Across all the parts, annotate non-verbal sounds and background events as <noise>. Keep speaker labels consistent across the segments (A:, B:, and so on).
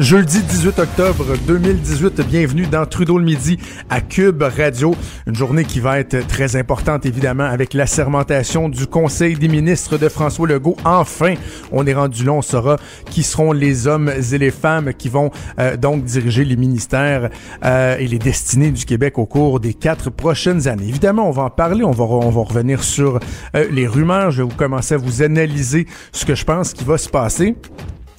A: Jeudi 18 octobre 2018, bienvenue dans Trudeau le midi à Cube Radio. Une journée qui va être très importante évidemment avec la sermentation du Conseil des ministres de François Legault. Enfin, on est rendu là, on saura qui seront les hommes et les femmes qui vont euh, donc diriger les ministères euh, et les destinées du Québec au cours des quatre prochaines années. Évidemment, on va en parler, on va, on va revenir sur euh, les rumeurs. Je vais vous commencer à vous analyser ce que je pense qui va se passer.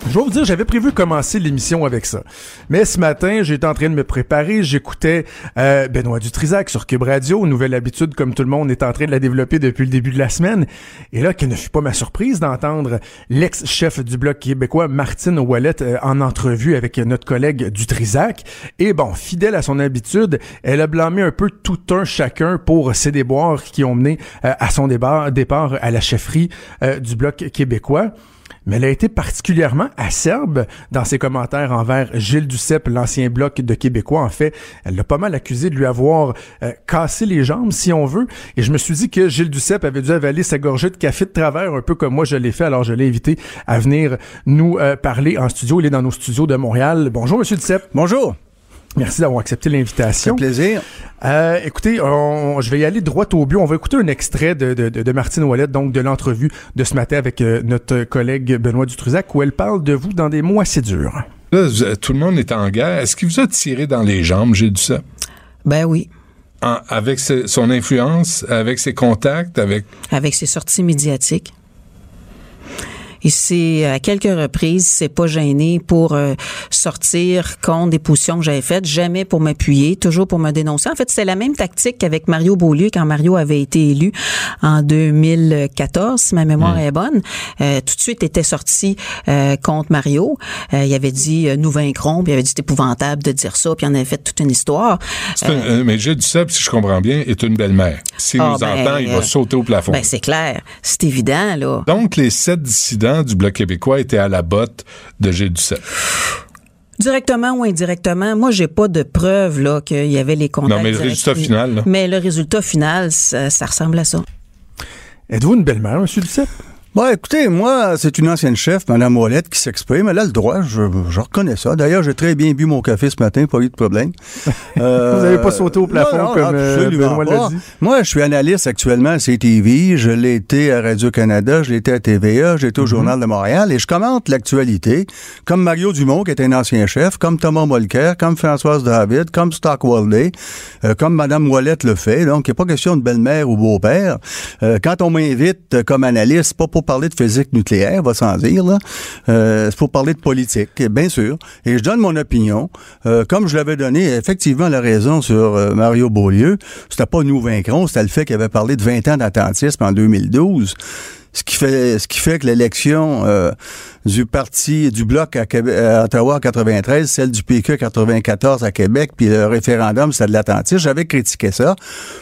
A: Je vais vous dire, j'avais prévu commencer l'émission avec ça. Mais ce matin, j'étais en train de me préparer, j'écoutais euh, Benoît Dutrisac sur Cube Radio, nouvelle habitude comme tout le monde est en train de la développer depuis le début de la semaine. Et là, quelle ne fut pas ma surprise d'entendre l'ex-chef du Bloc québécois, Martine Ouellette, euh, en entrevue avec notre collègue Dutrisac. Et bon, fidèle à son habitude, elle a blâmé un peu tout un chacun pour ces déboires qui ont mené euh, à son départ, départ à la chefferie du Bloc québécois mais elle a été particulièrement acerbe dans ses commentaires envers Gilles Duceppe, l'ancien bloc de Québécois. En fait, elle l'a pas mal accusé de lui avoir euh, cassé les jambes, si on veut. Et je me suis dit que Gilles Duceppe avait dû avaler sa gorgée de café de travers, un peu comme moi je l'ai fait. Alors je l'ai invité à venir nous euh, parler en studio. Il est dans nos studios de Montréal. Bonjour, Monsieur Duceppe.
B: Bonjour.
A: Merci d'avoir accepté l'invitation.
B: plaisir.
A: Euh, écoutez, on, je vais y aller droit au but. On va écouter un extrait de, de, de Martine Ouellette, donc de l'entrevue de ce matin avec euh, notre collègue Benoît Dutruzac, où elle parle de vous dans des mots assez durs.
C: Là, tout le monde est en guerre. Est-ce qu'il vous a tiré dans les jambes, j'ai dit ça?
D: Ben oui.
C: En, avec son influence, avec ses contacts, avec...
D: Avec ses sorties médiatiques. Et c'est à quelques reprises, c'est pas gêné pour euh, sortir contre des positions que j'avais faites, jamais pour m'appuyer, toujours pour me dénoncer. En fait, c'est la même tactique qu'avec Mario Beaulieu quand Mario avait été élu en 2014, si ma mémoire est bonne. Euh, tout de suite était sorti euh, contre Mario. il avait dit nous vaincrons, puis il avait dit c'est épouvantable de dire ça, puis il en avait fait toute une histoire.
C: Une, mais j'ai dit ça, si je comprends bien, est une belle-mère. S'il
D: Ah,
C: nous
D: ben,
C: entend, il va sauter au plafond.
D: Ben c'est clair, c'est évident là.
C: Donc, les sept dissidents du Bloc québécois étaient à la botte de Gilles Duceppe.
D: Directement ou indirectement, moi j'ai pas de preuves là qu'il y avait les contacts.
C: Non, mais le
D: directs.
C: résultat final, là.
D: Mais le résultat final, ça, ça ressemble à ça.
A: Êtes-vous une belle-mère, Monsieur Duceppe?
B: Bon, écoutez, moi, c'est une ancienne chef, Mme Ouellette, qui s'exprime. Elle a le droit, je, je reconnais ça. D'ailleurs, j'ai très bien bu mon café ce matin, pas eu de problème. <laughs> Euh,
A: Vous n'avez pas sauté au plafond
B: non, non,
A: comme euh,
B: absolument
A: Benoît l'a
B: pas.
A: dit?
B: Moi, je suis analyste actuellement à CTV. Je l'ai été à Radio-Canada, je l'ai été à TVA, j'ai été
A: Mhm.
B: au Journal de Montréal et je commente l'actualité comme Mario Dumont, qui est un ancien chef, comme Thomas Molker, comme Françoise David, comme Stockwell Day, euh, comme Mme Ouellette le fait. Donc, il n'y a pas question de belle-mère ou beau-père. Euh, quand on m'invite comme analyste, pas pour parler de physique nucléaire, va sans dire, là. Euh, c'est pour parler de politique, bien sûr. Et je donne mon opinion. Euh, comme je l'avais donné, effectivement, la raison sur euh, Mario Beaulieu, c'était pas nous vaincrons, c'était le fait qu'il avait parlé de 20 ans d'attentisme en 2012. Ce qui fait, ce qui fait que l'élection euh, du parti du bloc à, Québec- à Ottawa en 93, celle du PQ 94 à Québec, puis le référendum, c'était de l'attentisme. J'avais critiqué ça.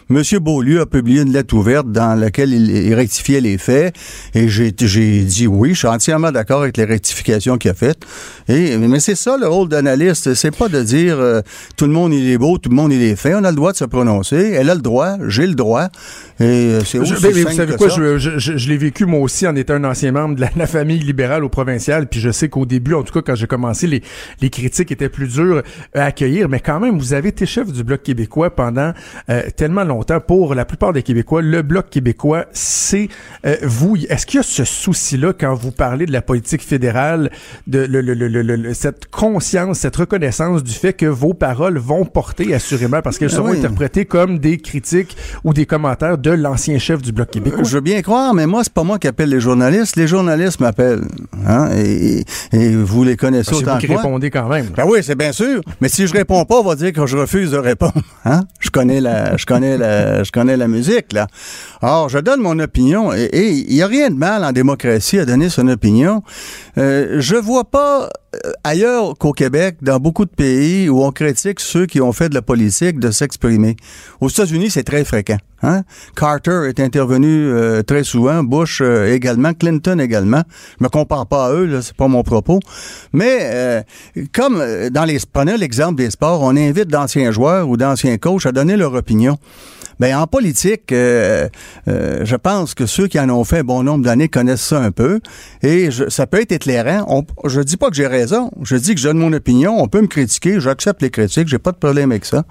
B: Monsieur Beaulieu a publié une lettre ouverte dans laquelle il, il rectifiait les faits, et j'ai j'ai dit oui, je suis entièrement d'accord avec les rectifications qu'il a faites. Et mais c'est ça le rôle d'analyste, c'est pas de dire euh, tout le monde il est beau, tout le monde il est fait. On a le droit de se prononcer. Elle a le droit, j'ai le droit, et euh, c'est aussi
A: Je- ben, mais vous savez quoi,
B: ça.
A: je, je- je- l'ai vécu moi aussi en étant un ancien membre de la, la famille libérale au provincial puis je sais qu'au début, en tout cas, quand j'ai commencé, les, les critiques étaient plus dures à accueillir, mais quand même, vous avez été chef du Bloc québécois pendant euh, tellement longtemps. Pour la plupart des Québécois, le Bloc québécois, c'est euh, vous. Est-ce qu'il y a ce souci-là quand vous parlez de la politique fédérale, de le, le, le, le- cette conscience, cette reconnaissance du fait que vos paroles vont porter assurément, parce qu'elles
B: Ben
A: seront
B: oui.
A: interprétées comme des critiques ou des commentaires de l'ancien chef du Bloc québécois?
B: Je veux bien croire, mais moi, c'est pas moi qui appelle les journalistes. Les journalistes m'appellent. Hein, et, et vous les connaissez
A: C'est
B: autant
A: vous qui
B: que moi.
A: répondez quand même.
B: Ben oui, c'est bien sûr. Mais si je réponds pas, on va dire que je refuse de répondre. <laughs> Hein? Je connais la, je connais la, je connais la musique là. Alors, je donne mon opinion et il y a rien de mal en démocratie à donner son opinion. Euh, je vois pas ailleurs qu'au Québec, dans beaucoup de pays où on critique ceux qui ont fait de la politique de s'exprimer. Aux États-Unis, c'est très fréquent. Hein? Carter est intervenu euh, très souvent, Bush euh, également, Clinton également. Je me compare pas à eux, là, c'est pas mon propos. Mais euh, comme euh, dans les prenez l'exemple des sports, on invite d'anciens joueurs ou d'anciens coachs à donner leur opinion. Ben en politique, euh, euh, je pense que ceux qui en ont fait un bon nombre d'années connaissent ça un peu, et je- ça peut être éclairant. On, je dis pas que j'ai raison, je dis que je donne mon opinion. On peut me critiquer, j'accepte les critiques, j'ai pas de problème avec ça.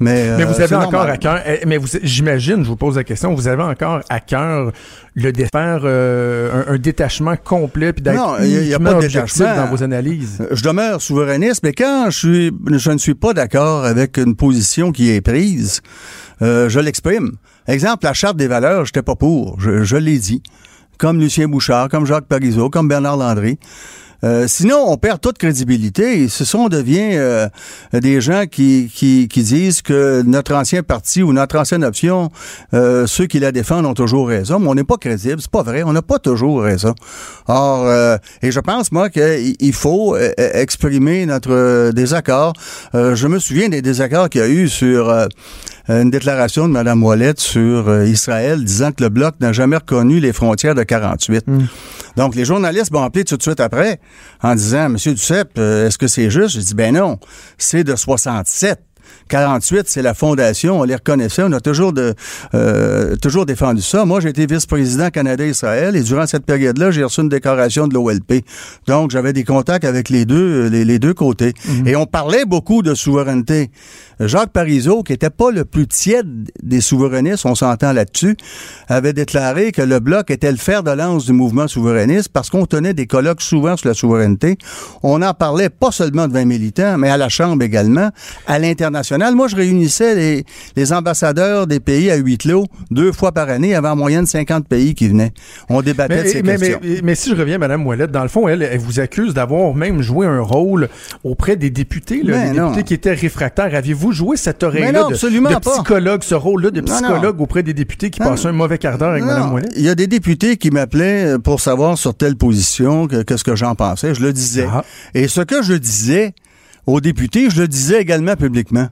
B: Mais,
A: Mais
B: euh,
A: vous avez encore
B: normal.
A: à cœur, eh, mais vous, j'imagine, je vous pose la question, vous avez encore à cœur le dé- faire euh, un, un détachement complet puis d'être
B: Non, il y a- pas de détachement.
A: dans vos analyses?
B: Euh, Je demeure souverainiste, mais quand je, suis, je ne suis pas d'accord avec une position qui est prise, euh, je l'exprime. Exemple, la charte des valeurs, j'étais pas pour. Je, je l'ai dit. Comme Lucien Bouchard, comme Jacques Parizeau, comme Bernard Landry. Euh, sinon, on perd toute crédibilité. Et ce sont on devient euh, des gens qui, qui, qui disent que notre ancien parti ou notre ancienne option, euh, ceux qui la défendent ont toujours raison. Mais on n'est pas crédible. C'est pas vrai. On n'a pas toujours raison. Or, euh, et je pense, moi, qu'il il faut euh, exprimer notre désaccord. Euh, je me souviens des désaccords qu'il y a eu sur euh, une déclaration de Mme Ouellette sur Israël disant que le Bloc n'a jamais reconnu les frontières de 48. Donc, les journalistes m'ont appelé tout de suite après en disant, Monsieur Duceppe, euh, est-ce que c'est juste? J'ai dit, ben non, c'est de 67. 48, c'est la fondation, on les reconnaissait, on a toujours de, euh, toujours défendu ça. Moi, j'ai été vice-président Canada-Israël et durant cette période-là, j'ai reçu une décoration de l'OLP. Donc, j'avais des contacts avec les deux, les, les deux côtés. Et on parlait beaucoup de souveraineté. Jacques Parizeau, qui était pas le plus tiède des souverainistes, on s'entend là-dessus, avait déclaré que le Bloc était le fer de lance du mouvement souverainiste parce qu'on tenait des colloques souvent sur la souveraineté. On en parlait pas seulement devant militants, mais à la Chambre également, à l'international. Moi, je réunissais les, les ambassadeurs des pays à huis clos deux fois par année, avant en moyenne 50 pays qui venaient. On débattait de
A: Mais,
B: ces
A: mais,
B: questions.
A: mais, mais si je reviens à Mme Ouellette, dans le fond, elle, elle vous accuse d'avoir même joué un rôle auprès des députés, là,
B: non.
A: députés qui étaient réfractaires. Aviez-vous joué cette oreille-là de,
B: absolument
A: de
B: pas.
A: psychologue, ce rôle-là de
B: Non, non.
A: psychologue auprès des députés qui
B: Non,
A: passaient un mauvais quart d'heure avec Mme Ouellette?
B: Il y a des députés qui m'appelaient pour savoir sur telle position que- qu'est-ce que j'en pensais. Je le disais.
A: Ah.
B: Et ce que je disais aux députés, je le disais également publiquement.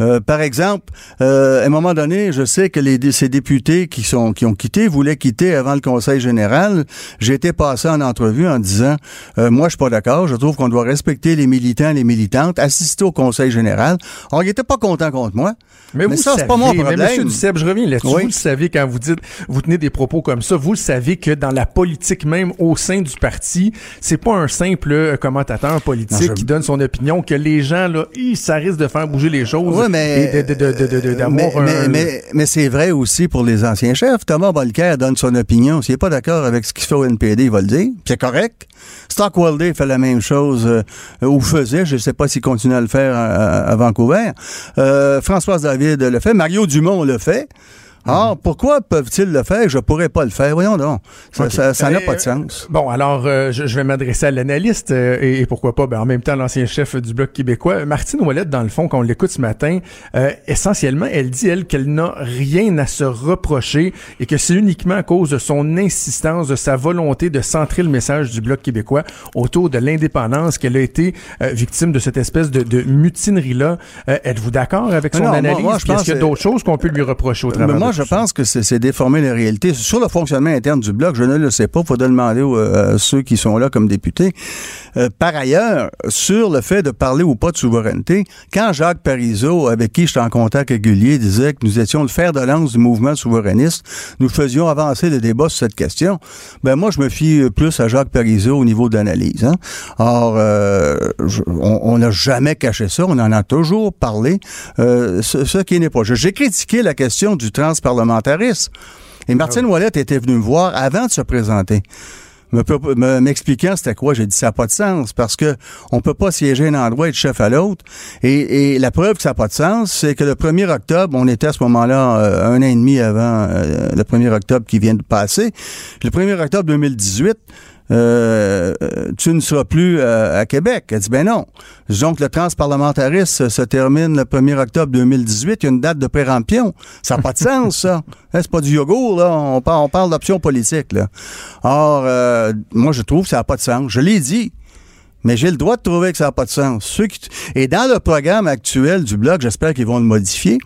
B: Euh, par exemple, euh, à un moment donné, je sais que les, ces députés qui sont qui ont quitté voulaient quitter avant le Conseil général. J'ai été passé en entrevue en disant, euh, moi, je suis pas d'accord. Je trouve qu'on doit respecter les militants, les militantes, assister au Conseil général. Alors, ils étaient pas contents contre moi.
A: Mais, vous
B: ça, c'est pas mon
A: mais
B: problème.
A: Monsieur Duceppe, je reviens là-dessus.
B: Oui.
A: Vous le savez quand vous dites, vous tenez des propos comme ça, vous le savez que dans la politique même au sein du parti, c'est pas un simple euh, commentateur politique
B: Non, je-
A: qui donne son opinion que les gens là, ça risque de faire bouger les choses
B: Ouais, mais, mais,
A: un.
B: mais, mais, mais c'est vrai aussi pour les anciens chefs. Thomas Bolker donne son opinion. S'il n'est pas d'accord avec ce qu'il fait au NPD, il va le dire. C'est correct. Stockwell fait la même chose, euh, ou faisait, je ne sais pas s'il continue à le faire à Vancouver. Euh, Françoise David le fait. Mario Dumont le fait. Alors, pourquoi peuvent-ils le faire? Je pourrais pas le faire. Voyons donc. Ça
A: Ok.
B: ça- ça n'a
A: Euh,
B: pas de sens.
A: Bon, alors, euh, je, je vais m'adresser à l'analyste euh, et, et pourquoi pas, ben, en même temps, l'ancien chef du Bloc québécois. Martine Ouellette, dans le fond, quand on l'écoute ce matin, euh, essentiellement, elle dit, elle, qu'elle n'a rien à se reprocher et que c'est uniquement à cause de son insistance, de sa volonté de centrer le message du Bloc québécois autour de l'indépendance qu'elle a été victime de cette espèce de, de mutinerie-là. Euh, Êtes-vous d'accord avec son
B: Non,
A: analyse? Est-ce qu'il y a d'autres choses qu'on peut lui reprocher au
B: je pense que c'est déformer la réalité. Sur le fonctionnement interne du bloc, je ne le sais pas. Il faudrait demander euh, à ceux qui sont là comme députés. Euh, par ailleurs, sur le fait de parler ou pas de souveraineté, quand Jacques Parizeau, avec qui j'étais en contact régulier, disait que nous étions le fer de lance du mouvement souverainiste, nous faisions avancer le débat sur cette question, ben moi, je me fie plus à Jacques Parizeau au niveau de l'analyse. Hein. Or, euh, je- on n'a jamais caché ça, on en a toujours parlé, ce, qui n'est pas. J'ai critiqué la question du transparlementarisme. Et Martine Ouellette était venue me voir avant de se présenter. Me- me- M'expliquant c'était quoi, j'ai dit ça n'a pas de sens parce que on peut pas siéger un endroit et être chef à l'autre. Et, et la preuve que ça n'a pas de sens, c'est que le 1er octobre, on était à ce moment-là euh, un an et demi avant euh, le 1er octobre qui vient de passer. Le 1er octobre 2018, euh, tu ne seras plus euh, à Québec. Elle dit, ben non. Donc, le transparlementarisme se termine le 1er octobre 2018. Il y a une date de préemption. Ça n'a pas de sens, ça. <laughs> Hein, C'est pas du yogourt, là. On parle, on parle d'option politique, là. Or, euh, moi, je trouve que ça n'a pas de sens. Je l'ai dit. Mais j'ai le droit de trouver que ça n'a pas de sens. Ceux qui- Et dans le programme actuel du Bloc, j'espère qu'ils vont le modifier,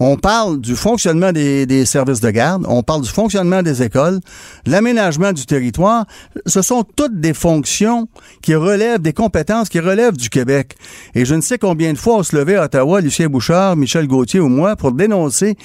B: on parle du fonctionnement des, services de garde, on parle du fonctionnement des écoles, l'aménagement du territoire. Ce sont toutes des fonctions qui relèvent des compétences qui relèvent du Québec. Et je ne sais combien de fois on se levait à Ottawa, Lucien Bouchard, Michel Gauthier ou moi, pour dénoncer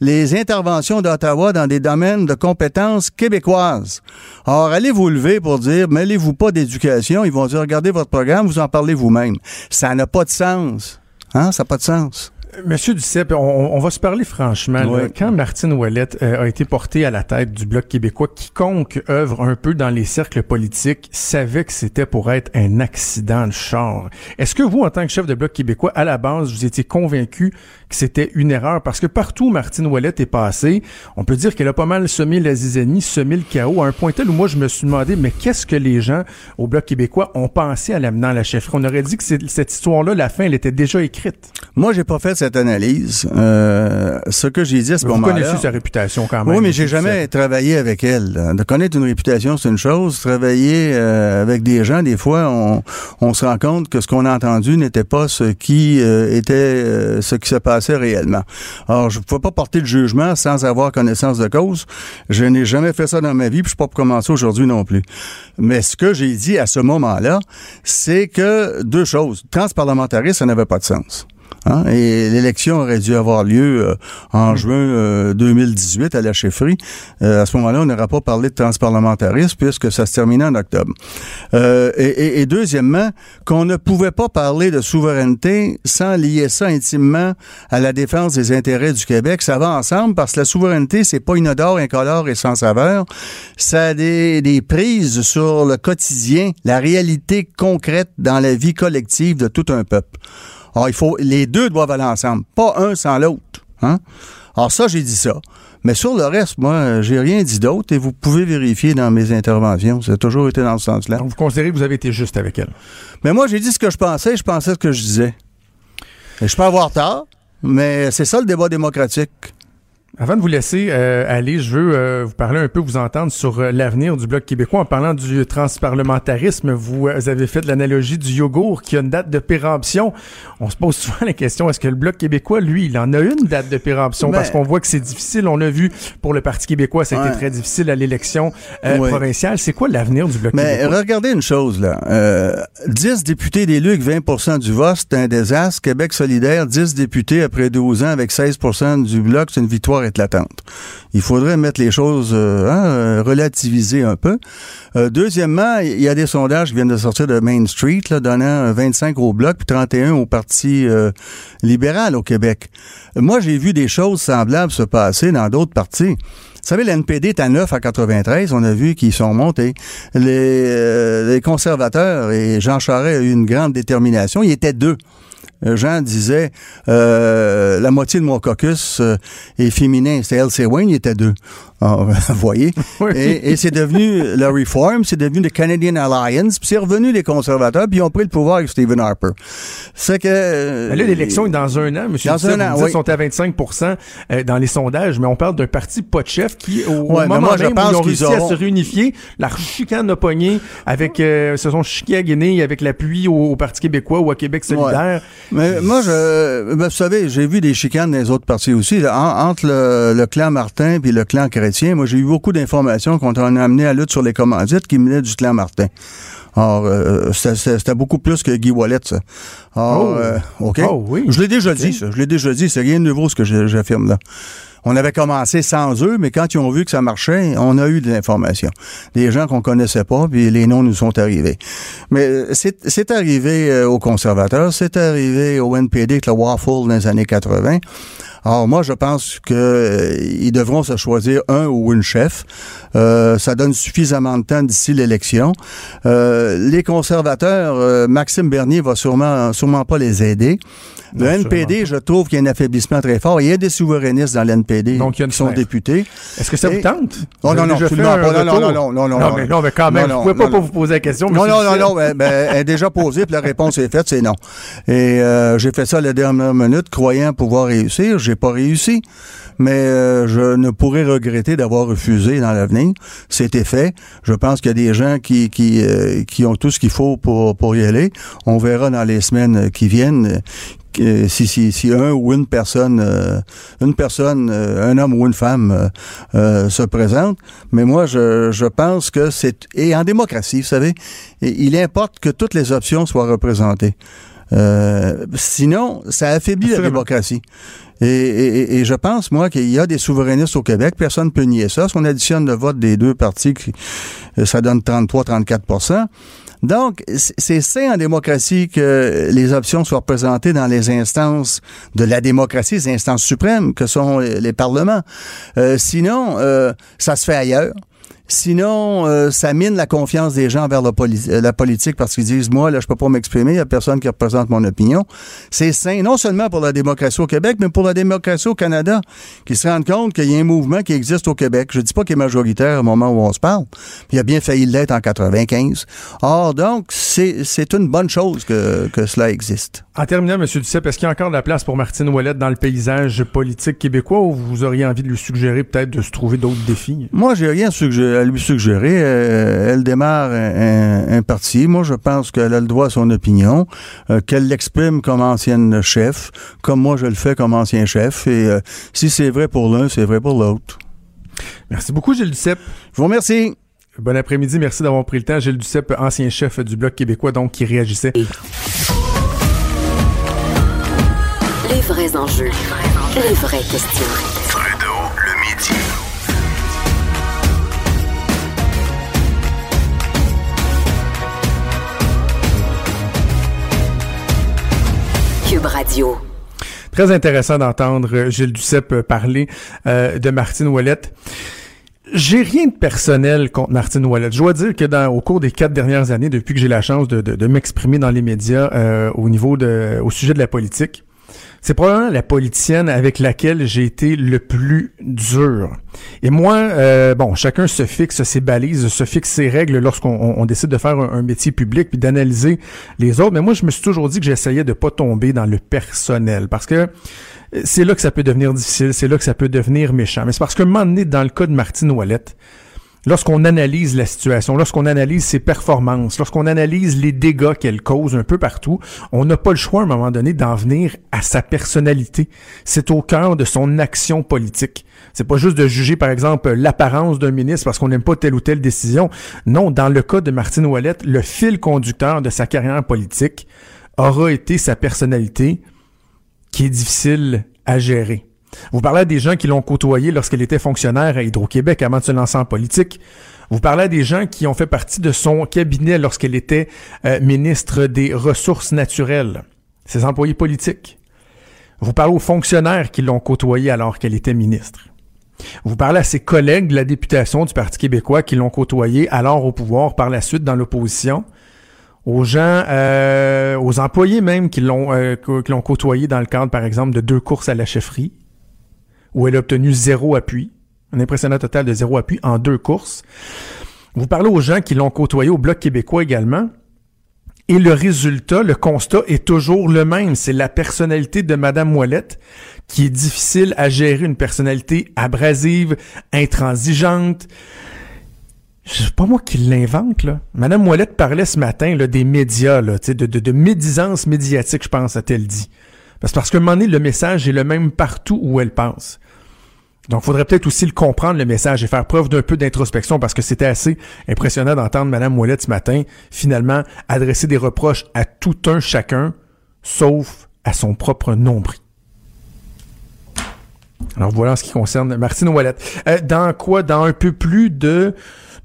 B: les interventions d'Ottawa dans des domaines de compétences québécoises. Or, allez vous lever pour dire, mêlez-vous pas d'éducation. Ils vont dire, regardez votre programme, vous en parlez vous-même. Ça n'a pas de sens. Hein? Ça n'a pas de sens.
A: Monsieur Duceppe, on, on va se parler franchement. là. Quand Martine Ouellette euh, a été portée à la tête du Bloc québécois, quiconque œuvre un peu dans les cercles politiques savait que c'était pour être un accident de char. Est-ce que vous, en tant que chef de Bloc québécois, à la base, vous étiez convaincu que c'était une erreur? Parce que partout où Martine Ouellette est passée, on peut dire qu'elle a pas mal semé la zizanie, semé le chaos, à un point tel où moi, je me suis demandé, mais qu'est-ce que les gens au Bloc québécois ont pensé à l'amenant à la chefferie? On aurait dit que c'est- cette histoire-là, la fin, elle était déjà écrite.
B: Moi, j'ai pas fait cette analyse. Euh, ce que j'ai dit à ce
A: Vous
B: moment-là.
A: connaissez sa réputation quand même.
B: Oui, mais j'ai jamais travaillé avec elle. De connaître une réputation, c'est une chose. Travailler euh, avec des gens, des fois, on, on se rend compte que ce qu'on a entendu n'était pas ce qui euh, était euh, ce qui se passait réellement. Alors, je ne pouvais pas porter le jugement sans avoir connaissance de cause. Je n'ai jamais fait ça dans ma vie, puis je ne suis pas commencer aujourd'hui non plus. Mais ce que j'ai dit à ce moment-là, c'est que deux choses. Transparlementariste, ça n'avait pas de sens. Hein? Et l'élection aurait dû avoir lieu euh, en juin euh, 2018 à la chefferie. Euh, à ce moment-là, on n'aurait pas parlé de transparlementarisme puisque ça se terminait en octobre. Euh, et, et- et deuxièmement, qu'on ne pouvait pas parler de souveraineté sans lier ça intimement à la défense des intérêts du Québec. Ça va ensemble parce que la souveraineté, c'est pas inodore, incolore et sans saveur. Ça a des, des prises sur le quotidien, la réalité concrète dans la vie collective de tout un peuple. Alors, il faut, les deux doivent aller ensemble, pas un sans l'autre. Hein? Alors ça, j'ai dit ça. Mais sur le reste, moi, j'ai rien dit d'autre et vous pouvez vérifier dans mes interventions. Ça a toujours été dans ce sens-là.
A: Donc, vous considérez que vous avez été juste avec elle?
B: Mais moi, j'ai dit ce que je pensais, je pensais ce que je disais. Et je peux avoir tort, mais c'est ça le débat démocratique.
A: Avant de vous laisser euh, aller, je veux euh, vous parler un peu, vous entendre sur euh, l'avenir du Bloc québécois. En parlant du transparlementarisme, vous, euh, avez fait l'analogie du yogourt qui a une date de péremption. On se pose <laughs> souvent la question, est-ce que le Bloc québécois, lui, il en a une date de péremption?
B: Ben-
A: Parce qu'on voit que c'est difficile. On l'a vu pour le Parti québécois, ça a été très difficile à l'élection euh,
B: Ouais.
A: provinciale. C'est quoi l'avenir du Bloc
B: Mais
A: québécois?
B: regardez une chose, là. Euh, 10 députés d'élus avec 20% du vote, c'est un désastre. Québec solidaire, 10 députés après 12 ans avec 16% du bloc, c'est une victoire Il faudrait mettre les choses, euh, hein, euh, relativiser un peu. Euh, deuxièmement, il y a des sondages qui viennent de sortir de Main Street, donnant euh, 25 au bloc puis 31 au Parti libéral au Québec. Moi, j'ai vu des choses semblables se passer dans d'autres partis. Vous savez, l'NPD est à 9 à 93. On a vu qu'ils sont montés. Les, conservateurs et Jean Charest a eu une grande détermination. Il était deux. Euh, Jean disait euh, la moitié de mon caucus euh, est féminin. C'était L.C. Wayne, il était deux. Alors, <laughs> vous voyez?
A: Oui.
B: Et, et c'est devenu le Reform, c'est devenu le Canadian Alliance, puis c'est revenu les conservateurs, puis ils ont pris le pouvoir avec Stephen Harper. C'est que... euh,
A: là, l'élection est dans un an, M.
B: Dans un an,
A: vous
B: oui.
A: sont à 25% euh, dans les sondages, mais on parle d'un parti pas de chef qui, au,
B: Ouais,
A: moment
B: moi, je
A: même où
B: pense
A: ils ont réussi à
B: auront-
A: se réunifier, la chicane a pogné avec, euh, se sont chiqués à Guinée avec l'appui au, au Parti québécois ou à Québec solidaire.
B: Mais moi, je, ben, vous savez, j'ai vu des chicanes dans les autres partis aussi. En- entre le, le clan Martin puis le clan chrétien, moi, j'ai eu beaucoup d'informations quand on a amené à lutte sur les commandites qui venaient du clan Martin. Alors, euh, c'était- beaucoup plus que Guy Wallet, ça.
A: Oh.
B: euh, OK?
A: Oh, oui.
B: Je l'ai déjà dit, ça. Je l'ai déjà dit. C'est rien de nouveau, ce que j'affirme là. On avait commencé sans eux, mais quand ils ont vu que ça marchait, on a eu des informations. Des gens qu'on connaissait pas, puis les noms nous sont arrivés. Mais euh, c'est c'est arrivé euh, aux conservateurs, c'est arrivé au NPD avec le Waffle dans les années 80. Alors moi, je pense que euh, ils devront se choisir un ou une chef. Euh, ça donne suffisamment de temps d'ici l'élection. Euh, les conservateurs, euh, Maxime Bernier va sûrement, sûrement pas les aider. Le
A: Non,
B: NPD, je trouve qu'il y a un affaiblissement très fort. Il y a des souverainistes dans l'NPD
A: Donc, il y a une
B: qui sont députés.
A: Est-ce que ça vous tente?
B: Oh, non, non. Non, non, non, non, non, non,
A: Non,
B: non.
A: mais, non, mais quand même,
B: Non,
A: vous pouvez
B: non,
A: pas,
B: non,
A: pas
B: non.
A: vous poser la question.
B: Non, non, non, non, ben, ben, elle est déjà posée, puis la réponse est faite, c'est non. Et euh, j'ai fait ça à la dernière minute, croyant pouvoir réussir. J'ai pas réussi, mais euh, je ne pourrais regretter d'avoir refusé dans l'avenir. C'était fait. Je pense qu'il y a des gens qui qui, euh, qui ont tout ce qu'il faut pour pour y aller. On verra dans les semaines qui viennent. euh, si, si, si un ou une personne, euh, une personne, euh, un homme ou une femme se présente, mais moi je, je pense que c'est et en démocratie, vous savez, il importe que toutes les options soient représentées. Sinon, ça affaiblit la démocratie. Et, et- et je pense, moi, qu'il y a des souverainistes au Québec. Personne ne peut nier ça. Si on additionne le vote des deux partis, euh, ça donne 33-34% donc, c'est sain en démocratie que les options soient représentées dans les instances de la démocratie, les instances suprêmes que sont les, les parlements. Euh, sinon, euh, ça se fait ailleurs. Sinon, euh, ça mine la confiance des gens la, poli- euh, la politique parce qu'ils disent, moi, là, je peux pas m'exprimer, il y a personne qui représente mon opinion. C'est sain, non seulement pour la démocratie au Québec, mais pour la démocratie au Canada, qui se rendent compte qu'il y a un mouvement qui existe au Québec. Je dis pas qu'il est majoritaire au moment où on se parle. Il a bien failli l'être en 95. Or, donc, c'est c'est une bonne chose que, que cela existe.
A: En terminant, M. Duceppe, est-ce qu'il y a encore de la place pour Martine Ouellette dans le paysage politique québécois ou vous auriez envie de lui suggérer peut-être de se trouver d'autres défis?
B: Moi, j'ai rien suggé- à lui suggérer. Euh, elle démarre un, parti. Moi, je pense qu'elle a le droit à son opinion, euh, qu'elle l'exprime comme ancienne chef, comme moi je le fais comme ancien chef. Et euh, si c'est vrai pour l'un, c'est vrai pour l'autre.
A: Merci beaucoup, Gilles Duceppe.
B: Je vous remercie.
A: Bon après-midi, merci d'avoir pris le temps. Gilles Duceppe, ancien chef du Bloc québécois, donc qui réagissait.
E: Les vrais enjeux. Les vraies questions.
A: Très intéressant d'entendre euh, Gilles Duceppe euh, parler euh, de Martine Ouellette. J'ai rien de personnel contre Martine Ouellette. Je dois dire que dans, au cours des quatre dernières années, depuis que j'ai la chance de, m'exprimer dans les médias au niveau de, au sujet de la politique, c'est probablement la politicienne avec laquelle j'ai été le plus dur. Et moi, euh, bon, chacun se fixe ses balises, se fixe ses règles lorsqu'on on- on décide de faire un, métier public puis d'analyser les autres. Mais moi, je me suis toujours dit que j'essayais de pas tomber dans le personnel parce que euh, c'est là que ça peut devenir difficile, c'est là que ça peut devenir méchant. Mais c'est parce qu'à un moment donné, dans le cas de Martine Ouellette, lorsqu'on analyse la situation, lorsqu'on analyse ses performances, lorsqu'on analyse les dégâts qu'elle cause un peu partout, on n'a pas le choix à un moment donné d'en venir à sa personnalité. C'est au cœur de son action politique. C'est pas juste de juger, par exemple, l'apparence d'un ministre parce qu'on n'aime pas telle ou telle décision. Non, dans le cas de Martine Ouellette, le fil conducteur de sa carrière politique aura été sa personnalité qui est difficile à gérer. Vous parlez à des gens qui l'ont côtoyé lorsqu'elle était fonctionnaire à Hydro-Québec avant de se lancer en politique. Vous parlez à des gens qui ont fait partie de son cabinet lorsqu'elle était euh, ministre des Ressources naturelles, ses employés politiques. Vous parlez aux fonctionnaires qui l'ont côtoyé alors qu'elle était ministre. Vous parlez à ses collègues de la députation du Parti québécois qui l'ont côtoyé alors au pouvoir, par la suite dans l'opposition aux gens, euh, aux employés même qui l'ont euh, qui l'ont côtoyé dans le cadre, par exemple, de deux courses à la chefferie, où elle a obtenu zéro appui, un impressionnant total de zéro appui en deux courses. Vous parlez aux gens qui l'ont côtoyé au Bloc québécois également. Et le résultat, le constat est toujours le même. C'est la personnalité de Madame Moellette qui est difficile à gérer, une personnalité abrasive, intransigeante, c'est pas moi qui l'invente, là. Madame Moellette parlait ce matin là, des médias, de, médisance médiatique, je pense, a-t-elle dit. Parce, parce qu'à un moment donné, le message est le même partout où elle pense. Donc, il faudrait peut-être aussi le comprendre, le message, et faire preuve d'un peu d'introspection, parce que c'était assez impressionnant d'entendre Madame Moellette ce matin, finalement, adresser des reproches à tout un chacun, sauf à son propre nombril. Alors voilà en ce qui concerne Martine Ouellette. Euh, dans quoi? Dans un peu plus de...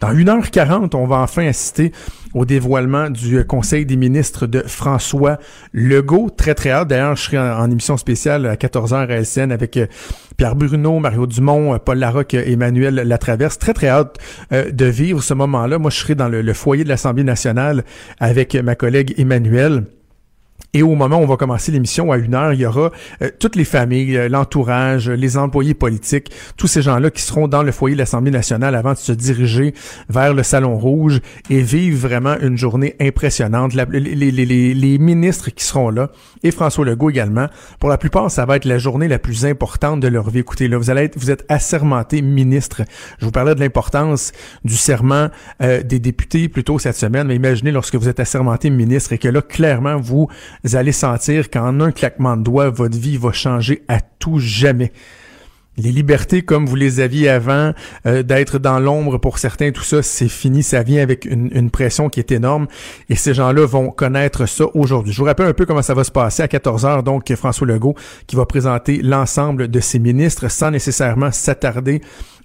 A: Dans 1h40, on va enfin assister au dévoilement du Conseil des ministres de François Legault. Très, très hâte. D'ailleurs, je serai en, émission spéciale à 14h à LCN avec euh, Pierre Bruno, Mario Dumont, euh, Paul Larocque, Emmanuel Latraverse. Très, très hâte de vivre ce moment-là. Moi, je serai dans le, le foyer de l'Assemblée nationale avec ma collègue Emmanuel. Et au moment où on va commencer l'émission à une heure, il y aura euh, toutes les familles, euh, l'entourage, les employés politiques, tous ces gens-là qui seront dans le foyer de l'Assemblée nationale avant de se diriger vers le Salon Rouge et vivre vraiment une journée impressionnante. les, ministres qui seront là et François Legault également, pour la plupart, ça va être la journée la plus importante de leur vie. Écoutez, là, vous allez être, vous êtes assermenté ministre. Je vous parlais de l'importance du serment euh, des députés plutôt cette semaine, mais imaginez lorsque vous êtes assermenté ministre et que là, clairement, vous vous allez sentir qu'en un claquement de doigts, votre vie va changer à tout jamais. Les libertés comme vous les aviez avant, euh, d'être dans l'ombre pour certains, tout ça, c'est fini. Ça vient avec une, une, pression qui est énorme. Et ces gens-là vont connaître ça aujourd'hui. Je vous rappelle un peu comment ça va se passer à 14 heures. Donc, François Legault qui va présenter l'ensemble de ses ministres sans nécessairement s'attarder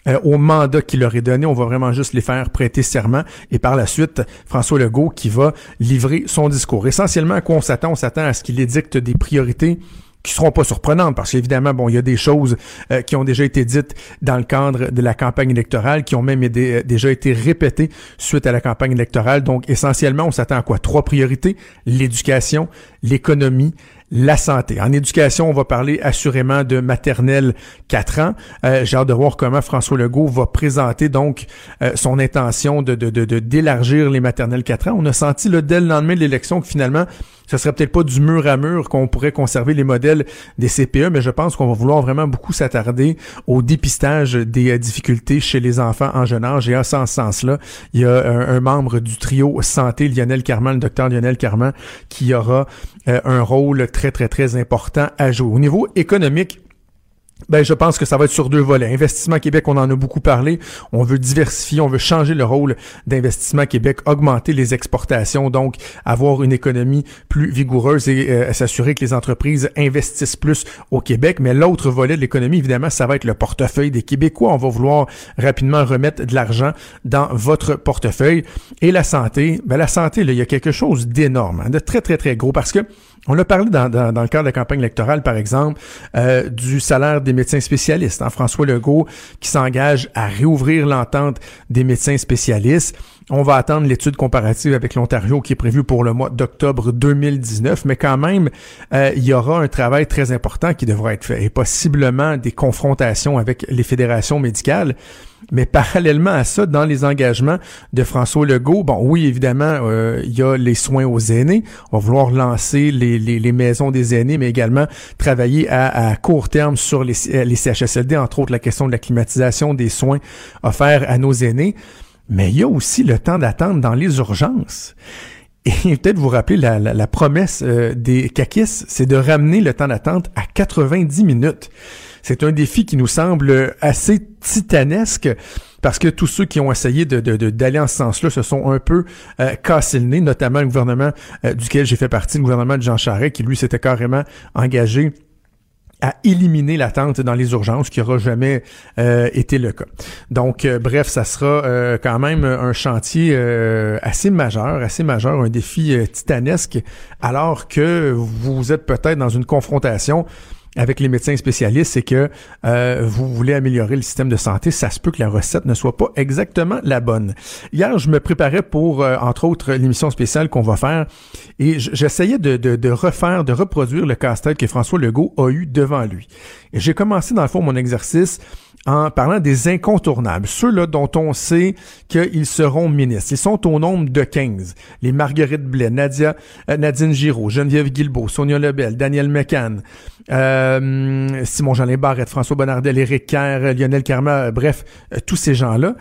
A: euh, au mandat qu'il leur est donné. On va vraiment juste les faire prêter serment. Et par la suite, François Legault qui va livrer son discours. Essentiellement, à quoi on s'attend? On s'attend à ce qu'il édicte des priorités qui seront pas surprenantes parce qu'évidemment, bon, il y a des choses euh, qui ont déjà été dites dans le cadre de la campagne électorale, qui ont même euh, déjà été répétées suite à la campagne électorale. Donc, essentiellement, on s'attend à quoi? Trois priorités, l'éducation, l'économie la santé. En éducation, on va parler assurément de maternelle 4 ans. Euh, J'ai hâte de voir comment François Legault va présenter donc euh, son intention de d'élargir les maternelles 4 ans. On a senti là, dès le lendemain de l'élection que finalement, ce serait peut-être pas du mur à mur qu'on pourrait conserver les modèles des CPE, mais je pense qu'on va vouloir vraiment beaucoup s'attarder au dépistage des euh, difficultés chez les enfants en jeune âge. Et à ce sens-là, il y a un, un, membre du trio santé, Lionel Carman, le docteur Lionel Carman, qui aura euh, un rôle très, très, très important à jouer. Au niveau économique, ben, je pense que ça va être sur deux volets. Investissement Québec, on en a beaucoup parlé. On veut diversifier, on veut changer le rôle d'Investissement Québec, augmenter les exportations, donc avoir une économie plus vigoureuse et euh, s'assurer que les entreprises investissent plus au Québec. Mais l'autre volet de l'économie, évidemment, ça va être le portefeuille des Québécois. On va vouloir rapidement remettre de l'argent dans votre portefeuille. Et la santé, ben, la santé, il y a quelque chose d'énorme, hein, de très, très, très gros parce que on a parlé dans, le cadre de la campagne électorale, par exemple, euh, du salaire des médecins spécialistes. Hein. François Legault qui s'engage à réouvrir l'entente des médecins spécialistes. On va attendre l'étude comparative avec l'Ontario qui est prévue pour le mois d'octobre 2019, mais quand même, euh, il y aura un travail très important qui devra être fait et possiblement des confrontations avec les fédérations médicales. Mais parallèlement à ça, dans les engagements de François Legault, bon, oui, évidemment, euh, il y a les soins aux aînés. On va vouloir lancer les, maisons des aînés, mais également travailler à, à court terme sur les, les CHSLD, entre autres la question de la climatisation des soins offerts à nos aînés. Mais il y a aussi le temps d'attente dans les urgences. Et <laughs> peut-être vous rappeler la, la, promesse euh, des CACIS, c'est de ramener le temps d'attente à 90 minutes. C'est un défi qui nous semble assez titanesque parce que tous ceux qui ont essayé de, d'aller en ce sens-là se sont un peu euh, le nez, notamment le gouvernement euh, duquel j'ai fait partie, le gouvernement de Jean Charest, qui lui s'était carrément engagé à éliminer l'attente dans les urgences, qui n'aura jamais euh, été le cas. Donc, euh, bref, ça sera euh, quand même un chantier assez majeur, assez majeur, un défi titanesque, alors que vous êtes peut-être dans une confrontation avec les médecins spécialistes, c'est que euh, vous voulez améliorer le système de santé, ça se peut que la recette ne soit pas exactement la bonne. Hier, je me préparais pour, euh, entre autres, l'émission spéciale qu'on va faire, et j'essayais de, refaire, de reproduire le casse-tête que François Legault a eu devant lui. J'ai commencé, dans le fond, mon exercice en parlant des incontournables, ceux-là dont on sait qu'ils seront ministres. Ils sont au nombre de 15. Les Marguerite Blais, Nadia, euh, Nadine Giraud, Geneviève Guilbeault, Sonia Lebel, Daniel McCann, euh, Simon-Jean Barrette, François Bonnardel, Éric Kerr, Lionel Carma, euh, bref, tous ces gens-là.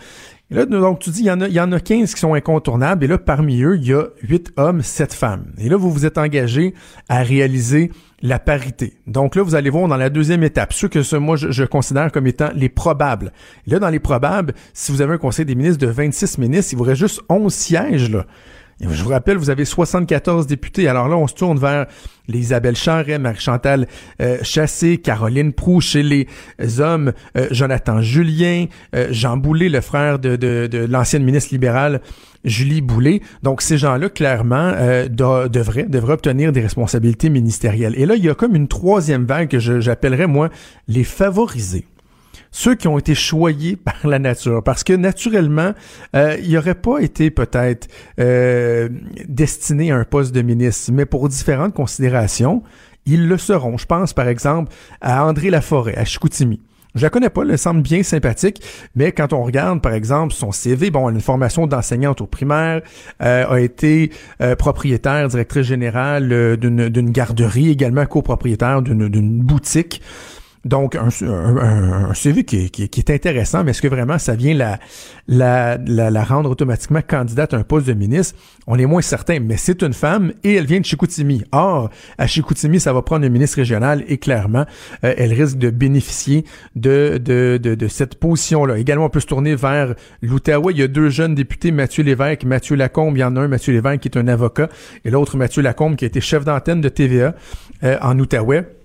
A: Et là, donc, tu dis, il y, en a, il y en a 15 qui sont incontournables, et là, parmi eux, il y a 8 hommes, 7 femmes. Et là, vous vous êtes engagé à réaliser la parité. Donc là, vous allez voir dans la deuxième étape, ceux que ce, moi, je, considère comme étant les probables. Là, dans les probables, si vous avez un conseil des ministres de 26 ministres, il vous reste juste 11 sièges, là. Je vous rappelle, vous avez 74 députés. Alors là, on se tourne vers les Isabelle Charret, Marie-Chantal euh, Chassé, Caroline Proux, chez les hommes, euh, Jonathan Julien, euh, Jean Boulet, le frère de l'ancienne ministre libérale Julie Boulet. Donc, ces gens-là, clairement, devraient, devraient obtenir des responsabilités ministérielles. Et là, il y a comme une troisième vague que j'appellerais, moi, les favorisés ceux qui ont été choyés <laughs> par la nature. Parce que naturellement, euh, il aurait pas été peut-être euh, destiné à un poste de ministre, mais pour différentes considérations, ils le seront. Je pense par exemple à André Laforêt, à Chicoutimi. Je la connais pas, elle semble bien sympathique, mais quand on regarde, par exemple, son CV, bon, elle a une formation d'enseignante au primaire, euh, a été euh, propriétaire, directrice générale euh, d'une garderie, également copropriétaire d'une boutique. Donc, un, CV qui, est intéressant, mais est-ce que vraiment ça vient la, la, la, rendre automatiquement candidate à un poste de ministre? On est moins certain, mais c'est une femme et elle vient de Chicoutimi. Or, à Chicoutimi, ça va prendre un ministre régional et clairement, euh, elle risque de bénéficier de, de, de, cette position-là. Également, on peut se tourner vers l'Outaouais. Il y a deux jeunes députés, Mathieu Lévesque, Mathieu Lacombe. Il y en a un, Mathieu Lévesque, qui est un avocat, et l'autre, Mathieu Lacombe, qui a été chef d'antenne de TVA euh, en Outaouais.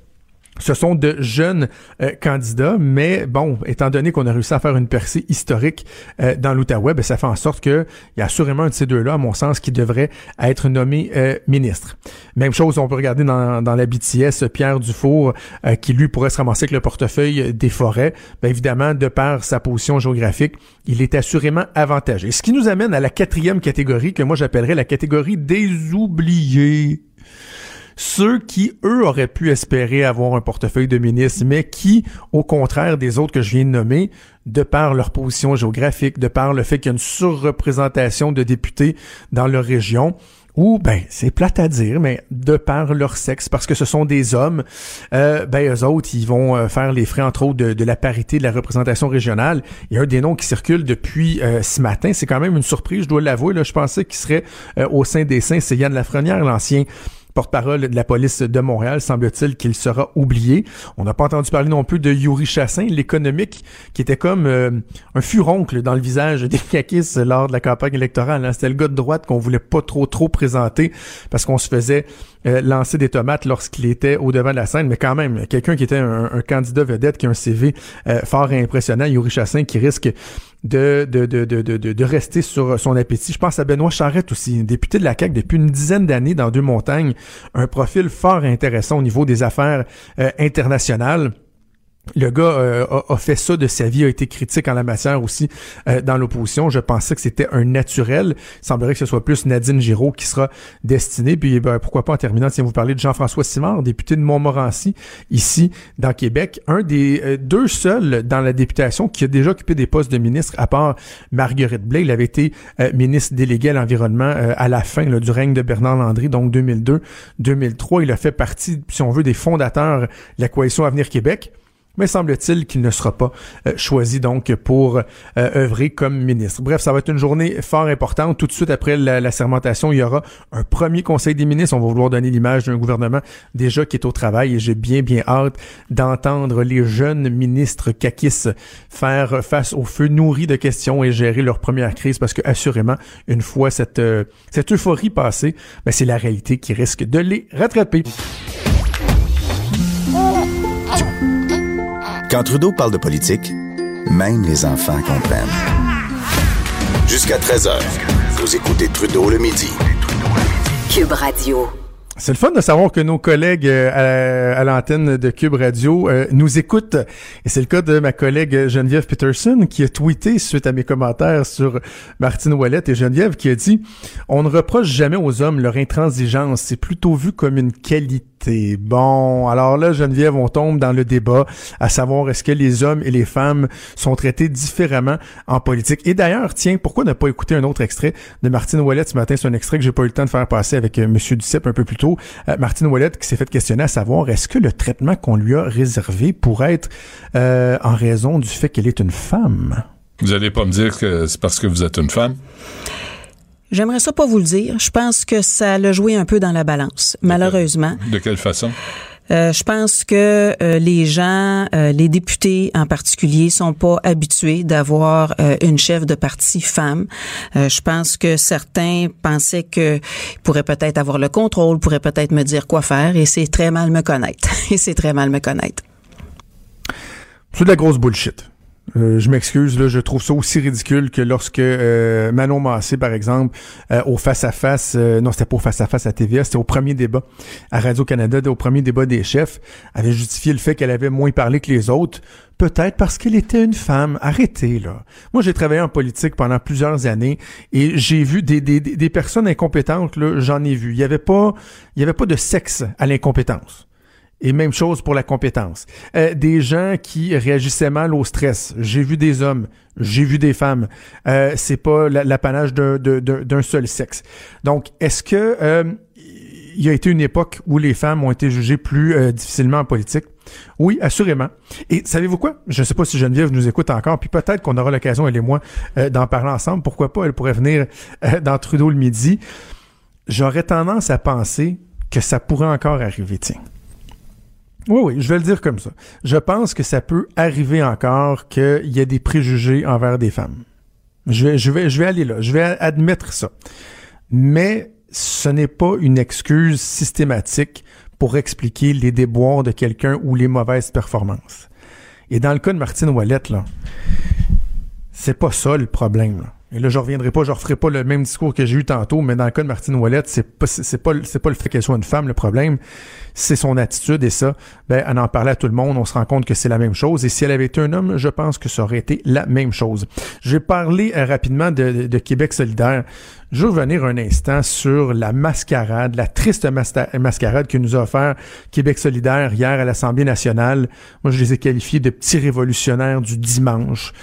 A: Ce sont de jeunes euh, candidats, mais bon, étant donné qu'on a réussi à faire une percée historique euh, dans l'Outaouais, ben, ça fait en sorte qu'il y a assurément un de ces deux-là, à mon sens, qui devrait être nommé euh, ministre. Même chose, on peut regarder dans, dans la BTS, Pierre Dufour, qui lui pourrait se ramasser avec le portefeuille des forêts. Ben, évidemment, de par sa position géographique, il est assurément avantagé. Ce qui nous amène à la quatrième catégorie, que moi j'appellerais la catégorie des oubliés ceux qui, eux, auraient pu espérer avoir un portefeuille de ministre, mais qui, au contraire des autres que je viens de nommer, de par leur position géographique, de par le fait qu'il y a une surreprésentation de députés dans leur région, ou ben c'est plate à dire, mais de par leur sexe, parce que ce sont des hommes, euh, ben eux autres, ils vont euh, faire les frais entre autres de, la parité de la représentation régionale. Il y a un des noms qui circule depuis euh, ce matin. C'est quand même une surprise, je dois l'avouer. Là, je pensais qu'il serait euh, au sein des saints. C'est Yann Lafrenière, l'ancien porte-parole de la police de Montréal, semble-t-il qu'il sera oublié. On n'a pas entendu parler non plus de Yuri Chassin, l'économique, qui était comme euh, un furoncle dans le visage des caquistes lors de la campagne électorale. Hein. C'était le gars de droite qu'on voulait pas trop trop présenter parce qu'on se faisait euh, lancer des tomates lorsqu'il était au devant de la scène, mais quand même, quelqu'un qui était un, candidat vedette, qui a un CV euh, fort et impressionnant, Yuri Chassin, qui risque de, de, de, de, de, rester sur son appétit. Je pense à Benoît Charrette aussi, député de la CAQ depuis une dizaine d'années dans Deux-Montagnes, un profil fort intéressant au niveau des affaires euh, internationales. Le gars euh, a, fait ça de sa vie, a été critique en la matière aussi euh, dans l'opposition. Je pensais que c'était un naturel. Il semblerait que ce soit plus Nadine Giraud qui sera destinée. Puis ben, pourquoi pas en terminant, si vous parlez de Jean-François Simard, député de Montmorency, ici dans Québec, un des euh, deux seuls dans la députation qui a déjà occupé des postes de ministre, à part Marguerite Blais. Il avait été ministre délégué à l'environnement à la fin du règne de Bernard Landry, donc 2002-2003. Il a fait partie, si on veut, des fondateurs de la coalition Avenir Québec mais semble-t-il qu'il ne sera pas euh, choisi donc pour euh, œuvrer comme ministre. Bref, ça va être une journée fort importante. Tout de suite après la, sermentation, il y aura un premier conseil des ministres. On va vouloir donner l'image d'un gouvernement déjà qui est au travail et j'ai bien bien hâte d'entendre les jeunes ministres kakis faire face au feu nourri de questions et gérer leur première crise parce que assurément, une fois cette, euh, cette euphorie passée, ben, c'est la réalité qui risque de les rattraper.
F: Quand Trudeau parle de politique, même les enfants comprennent. Jusqu'à 13h, vous écoutez Trudeau le midi.
E: Cube Radio.
A: C'est le fun de savoir que nos collègues euh, à, l'antenne de Cube Radio euh, nous écoutent. Et c'est le cas de ma collègue Geneviève Peterson qui a tweeté suite à mes commentaires sur Martine Ouellette et Geneviève qui a dit « On ne reproche jamais aux hommes leur intransigeance. C'est plutôt vu comme une qualité. » Bon, alors là, Geneviève, on tombe dans le débat à savoir est-ce que les hommes et les femmes sont traités différemment en politique. Et d'ailleurs, tiens, pourquoi ne pas écouter un autre extrait de Martine Ouellette ce matin? C'est un extrait que j'ai pas eu le temps de faire passer avec euh, Monsieur un peu plus tôt. Euh, Martine Ouellette qui s'est fait questionner à savoir est-ce que le traitement qu'on lui a réservé pourrait être euh, en raison du fait qu'elle est une femme?
C: Vous allez pas me dire que c'est parce que vous êtes une femme?
D: J'aimerais ça pas vous le dire. Je pense que ça l'a joué un peu dans la balance, malheureusement.
C: De quelle façon?
D: Euh, je pense que euh, les gens, euh, les députés en particulier, sont pas habitués d'avoir euh, une chef de parti femme. Euh, je pense que certains pensaient que pourraient peut-être avoir le contrôle, pourraient peut-être me dire quoi faire, et c'est très mal me connaître. <laughs> et c'est très mal me connaître.
A: C'est de la grosse bullshit. Euh, je m'excuse, là, je trouve ça aussi ridicule que lorsque euh, Manon Massé, par exemple, euh, au face-à-face, euh, non, c'était pas au face-à-face à TVA, c'était au premier débat à Radio-Canada, au premier débat des chefs, avait justifié le fait qu'elle avait moins parlé que les autres, peut-être parce qu'elle était une femme. Arrêtez, là. Moi, j'ai travaillé en politique pendant plusieurs années et j'ai vu des, des, des personnes incompétentes, là, j'en ai vu. Il y avait pas, il y avait pas de sexe à l'incompétence. Et même chose pour la compétence. Euh, des gens qui réagissaient mal au stress. J'ai vu des hommes, j'ai vu des femmes. Euh, c'est pas l'apanage d'un, seul sexe. Donc, est-ce que euh, il y a été une époque où les femmes ont été jugées plus euh, difficilement en politique? Oui, assurément. Et savez-vous quoi? Je ne sais pas si Geneviève nous écoute encore, puis peut-être qu'on aura l'occasion, elle et moi, euh, d'en parler ensemble. Pourquoi pas? Elle pourrait venir euh, dans Trudeau le midi. J'aurais tendance à penser que ça pourrait encore arriver, tiens. Oui, oui, je vais le dire comme ça. Je pense que ça peut arriver encore qu'il y ait des préjugés envers des femmes. Je vais, je vais, je vais aller là. Je vais admettre ça. Mais ce n'est pas une excuse systématique pour expliquer les déboires de quelqu'un ou les mauvaises performances. Et dans le cas de Martine Ouellette, là, c'est pas ça le problème. Et là, je reviendrai pas, je referai pas le même discours que j'ai eu tantôt, mais dans le cas de Martine Ouellette, c'est pas, c'est pas, c'est pas le fait qu'elle soit une femme, le problème, c'est son attitude et ça, ben, en parlait à tout le monde, on se rend compte que c'est la même chose. Et si elle avait été un homme, je pense que ça aurait été la même chose. Je vais parler euh, rapidement de, de, de, Québec solidaire. Je veux revenir un instant sur la mascarade, la triste mascarade que nous a offert Québec solidaire hier à l'Assemblée nationale. Moi, je les ai qualifiés de petits révolutionnaires du dimanche.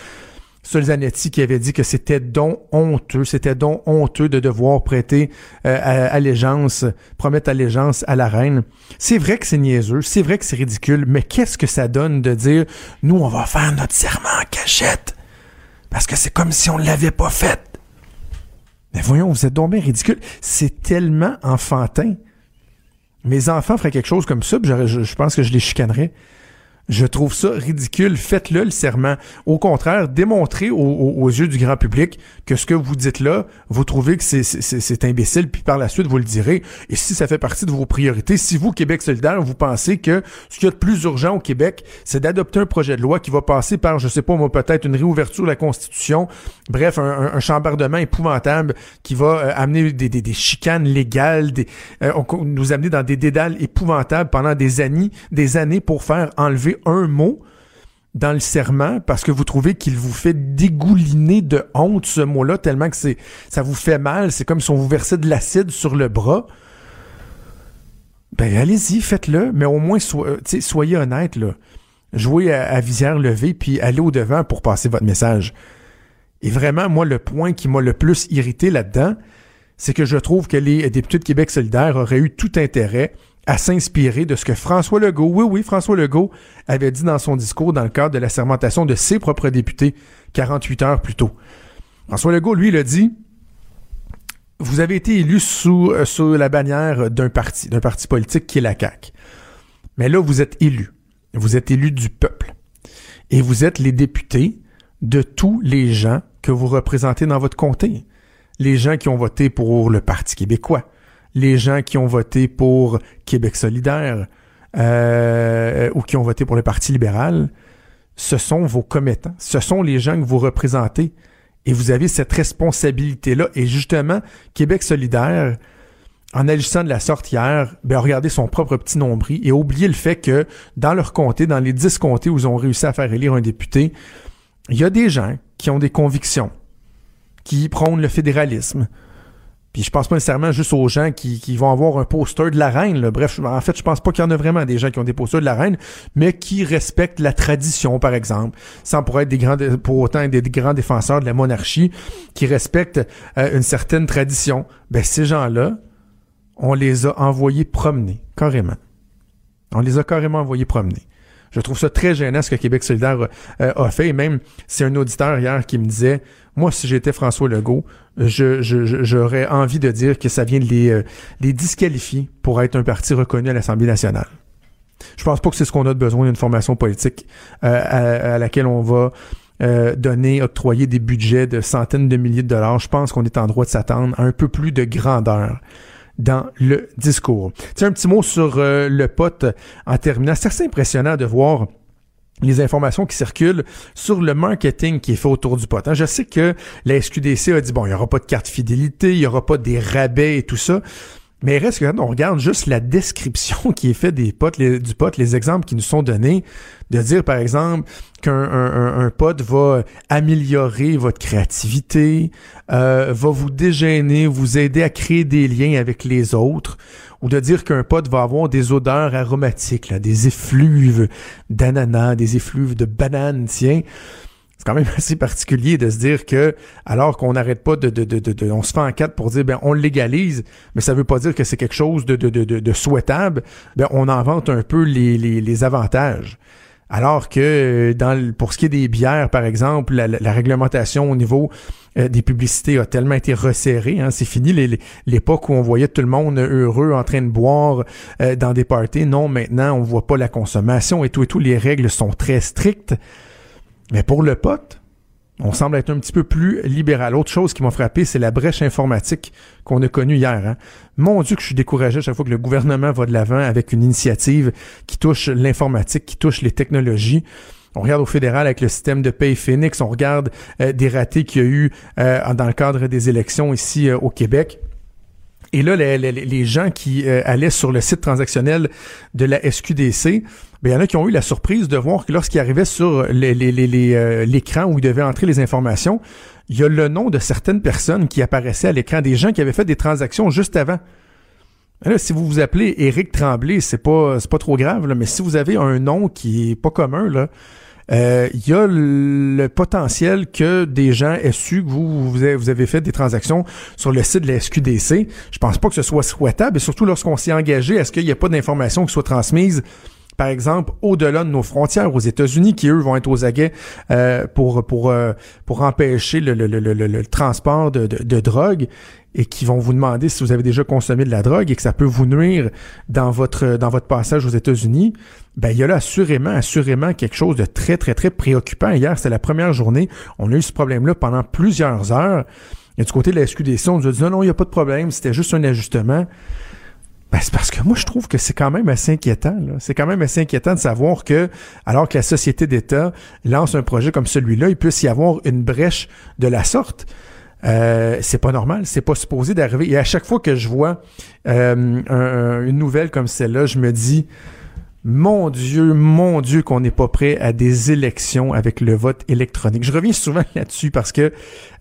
A: Zanetti qui avait dit que c'était donc honteux, c'était donc honteux de devoir prêter euh, allégeance, promettre allégeance à la reine. C'est vrai que c'est niaiseux, c'est vrai que c'est ridicule, mais qu'est-ce que ça donne de dire nous on va faire notre serment en cachette? Parce que c'est comme si on l'avait pas fait. Mais voyons, vous êtes donc bien ridicule. C'est tellement enfantin. Mes enfants feraient quelque chose comme ça, je, je pense que je les chicanerais. Je trouve ça ridicule. Faites-le le serment. Au contraire, démontrez aux, yeux du grand public que ce que vous dites là, vous trouvez que c'est imbécile, puis par la suite, vous le direz. Et si ça fait partie de vos priorités, si vous, Québec solidaire, vous pensez que ce qu'il y a de plus urgent au Québec, c'est d'adopter un projet de loi qui va passer par, je sais pas moi, peut-être une réouverture de la Constitution, bref, un, un, chambardement épouvantable qui va euh, amener des, des, des, chicanes légales, des, euh, nous amener dans des dédales épouvantables pendant des années, des années pour faire enlever un mot dans le serment parce que vous trouvez qu'il vous fait dégouliner de honte ce mot-là tellement que ça vous fait mal, c'est comme si on vous versait de l'acide sur le bras. Ben allez-y, faites-le, mais au moins soyez honnête là. Jouez à, à, visière levée puis allez au devant pour passer votre message. Et vraiment moi le point qui m'a le plus irrité là-dedans, c'est que je trouve que les députés de Québec solidaire auraient eu tout intérêt à s'inspirer de ce que François Legault, oui, oui, François Legault avait dit dans son discours dans le cadre de la sermentation de ses propres députés 48 heures plus tôt. François Legault, lui, il a dit Vous avez été élu sous, euh, la bannière d'un parti, d'un parti politique qui est la CAQ. Mais là, vous êtes élu. Vous êtes élu du peuple. Et vous êtes les députés de tous les gens que vous représentez dans votre comté. Les gens qui ont voté pour le Parti québécois, les gens qui ont voté pour Québec solidaire euh, ou qui ont voté pour le Parti libéral, ce sont vos commettants, ce sont les gens que vous représentez. Et vous avez cette responsabilité-là. Et justement, Québec solidaire, en agissant de la sorte hier, ben, regardez son propre petit nombril et oublié le fait que dans leur comté, dans les dix comtés où ils ont réussi à faire élire un député, il y a des gens qui ont des convictions, qui prônent le fédéralisme, puis je pense pas nécessairement juste aux gens qui, vont avoir un poster de la reine. Bref, en fait, je pense pas qu'il y en a vraiment des gens qui ont des posters de la reine, mais qui respectent la tradition, par exemple, sans pour être des grands, pour autant être des grands défenseurs de la monarchie, qui respectent euh, une certaine tradition. Ben ces gens-là, on les a envoyés promener, carrément. On les a carrément envoyés promener. Je trouve ça très gênant ce que Québec solidaire euh, a fait. Et même, c'est un auditeur hier qui me disait, moi, si j'étais François Legault, je, je- je- j'aurais envie de dire que ça vient de les, euh, les disqualifier pour être un parti reconnu à l'Assemblée nationale. Je pense pas que c'est ce qu'on a de besoin d'une formation politique euh, à, à laquelle on va euh, donner, octroyer des budgets de centaines de milliers de dollars. Je pense qu'on est en droit de s'attendre à un peu plus de grandeur dans le discours. Tiens, un petit mot sur euh, le pote en terminant. C'est assez impressionnant de voir les informations qui circulent sur le marketing qui est fait autour du pot. Hein, Je sais que la SQDC a dit, bon, il n'y aura pas de carte fidélité, il n'y aura pas des rabais et tout ça. Mais il reste que quand on regarde juste la description <laughs> qui est faite des potes, du pot, les exemples qui nous sont donnés, de dire par exemple qu'un un, un, un pod va améliorer votre créativité, euh, va vous dégêner, vous aider à créer des liens avec les autres, ou de dire qu'un pod va avoir des odeurs aromatiques, là, des effluves d'ananas, des effluves de bananes, tiens. C'est quand même <laughs> assez particulier de se dire que, alors qu'on n'arrête pas de, de, de, de, on se fait en quatre pour dire, ben, on légalise, mais ça veut pas dire que c'est quelque chose de, de souhaitable, ben, on invente un peu les, les, les avantages. Alors que euh, pour ce qui est des bières, par exemple, la, réglementation au niveau euh, des publicités a tellement été resserrée. Hein, c'est fini l'époque où on voyait tout le monde heureux en train de boire euh, dans des parties. Non, maintenant, on voit pas la consommation et tout et tout. Les règles sont très strictes. Mais pour le pote, on semble être un petit peu plus libéral. Autre chose qui m'a frappé, c'est la brèche informatique qu'on a connue hier. hein. Mon Dieu que je suis découragé à chaque fois que le gouvernement va de l'avant avec une initiative qui touche l'informatique, qui touche les technologies. On regarde au fédéral avec le système de paye Phoenix, on regarde euh, des ratés qu'il y a eu euh, dans le cadre des élections ici euh, au Québec. Et là, les, les- les gens qui euh, allaient sur le site transactionnel de la SQDC, ben, il y en a qui ont eu la surprise de voir que lorsqu'ils arrivaient sur euh, l'écran où ils devaient entrer les informations, il y a le nom de certaines personnes qui apparaissaient à l'écran, des gens qui avaient fait des transactions juste avant. Là, si vous vous appelez Éric Tremblay, c'est pas pas trop grave, là, mais si vous avez un nom qui est pas commun, là, euh, il y a le potentiel que des gens aient su que vous, vous avez, fait des transactions sur le site de la SQDC. Je pense pas que ce soit souhaitable, et surtout lorsqu'on s'est engagé, est-ce qu'il n'y a pas d'informations qui soient transmises par exemple, au-delà de nos frontières aux États-Unis, qui eux vont être aux aguets euh, pour pour euh, pour empêcher le, le, le, le, le transport de, de, de drogue? Et qui vont vous demander si vous avez déjà consommé de la drogue et que ça peut vous nuire dans votre dans votre passage aux États-Unis, ben il y a là assurément assurément quelque chose de très très très préoccupant. Hier, c'était la première journée, on a eu ce problème-là pendant plusieurs heures. Et du côté de la SQDC, on nous a dit non, non, il n'y a pas de problème, c'était juste un ajustement. Ben, c'est parce que moi, je trouve que c'est quand même assez inquiétant. C'est quand même assez inquiétant de savoir que, alors que la société d'État lance un projet comme celui-là, il puisse y avoir une brèche de la sorte. Euh, c'est pas normal, c'est pas supposé d'arriver. Et à chaque fois que je vois euh, un- un- une nouvelle comme celle-là, je me dis, mon Dieu, mon Dieu, qu'on n'est pas prêt à des élections avec le vote électronique. Je reviens souvent <laughs> là-dessus parce que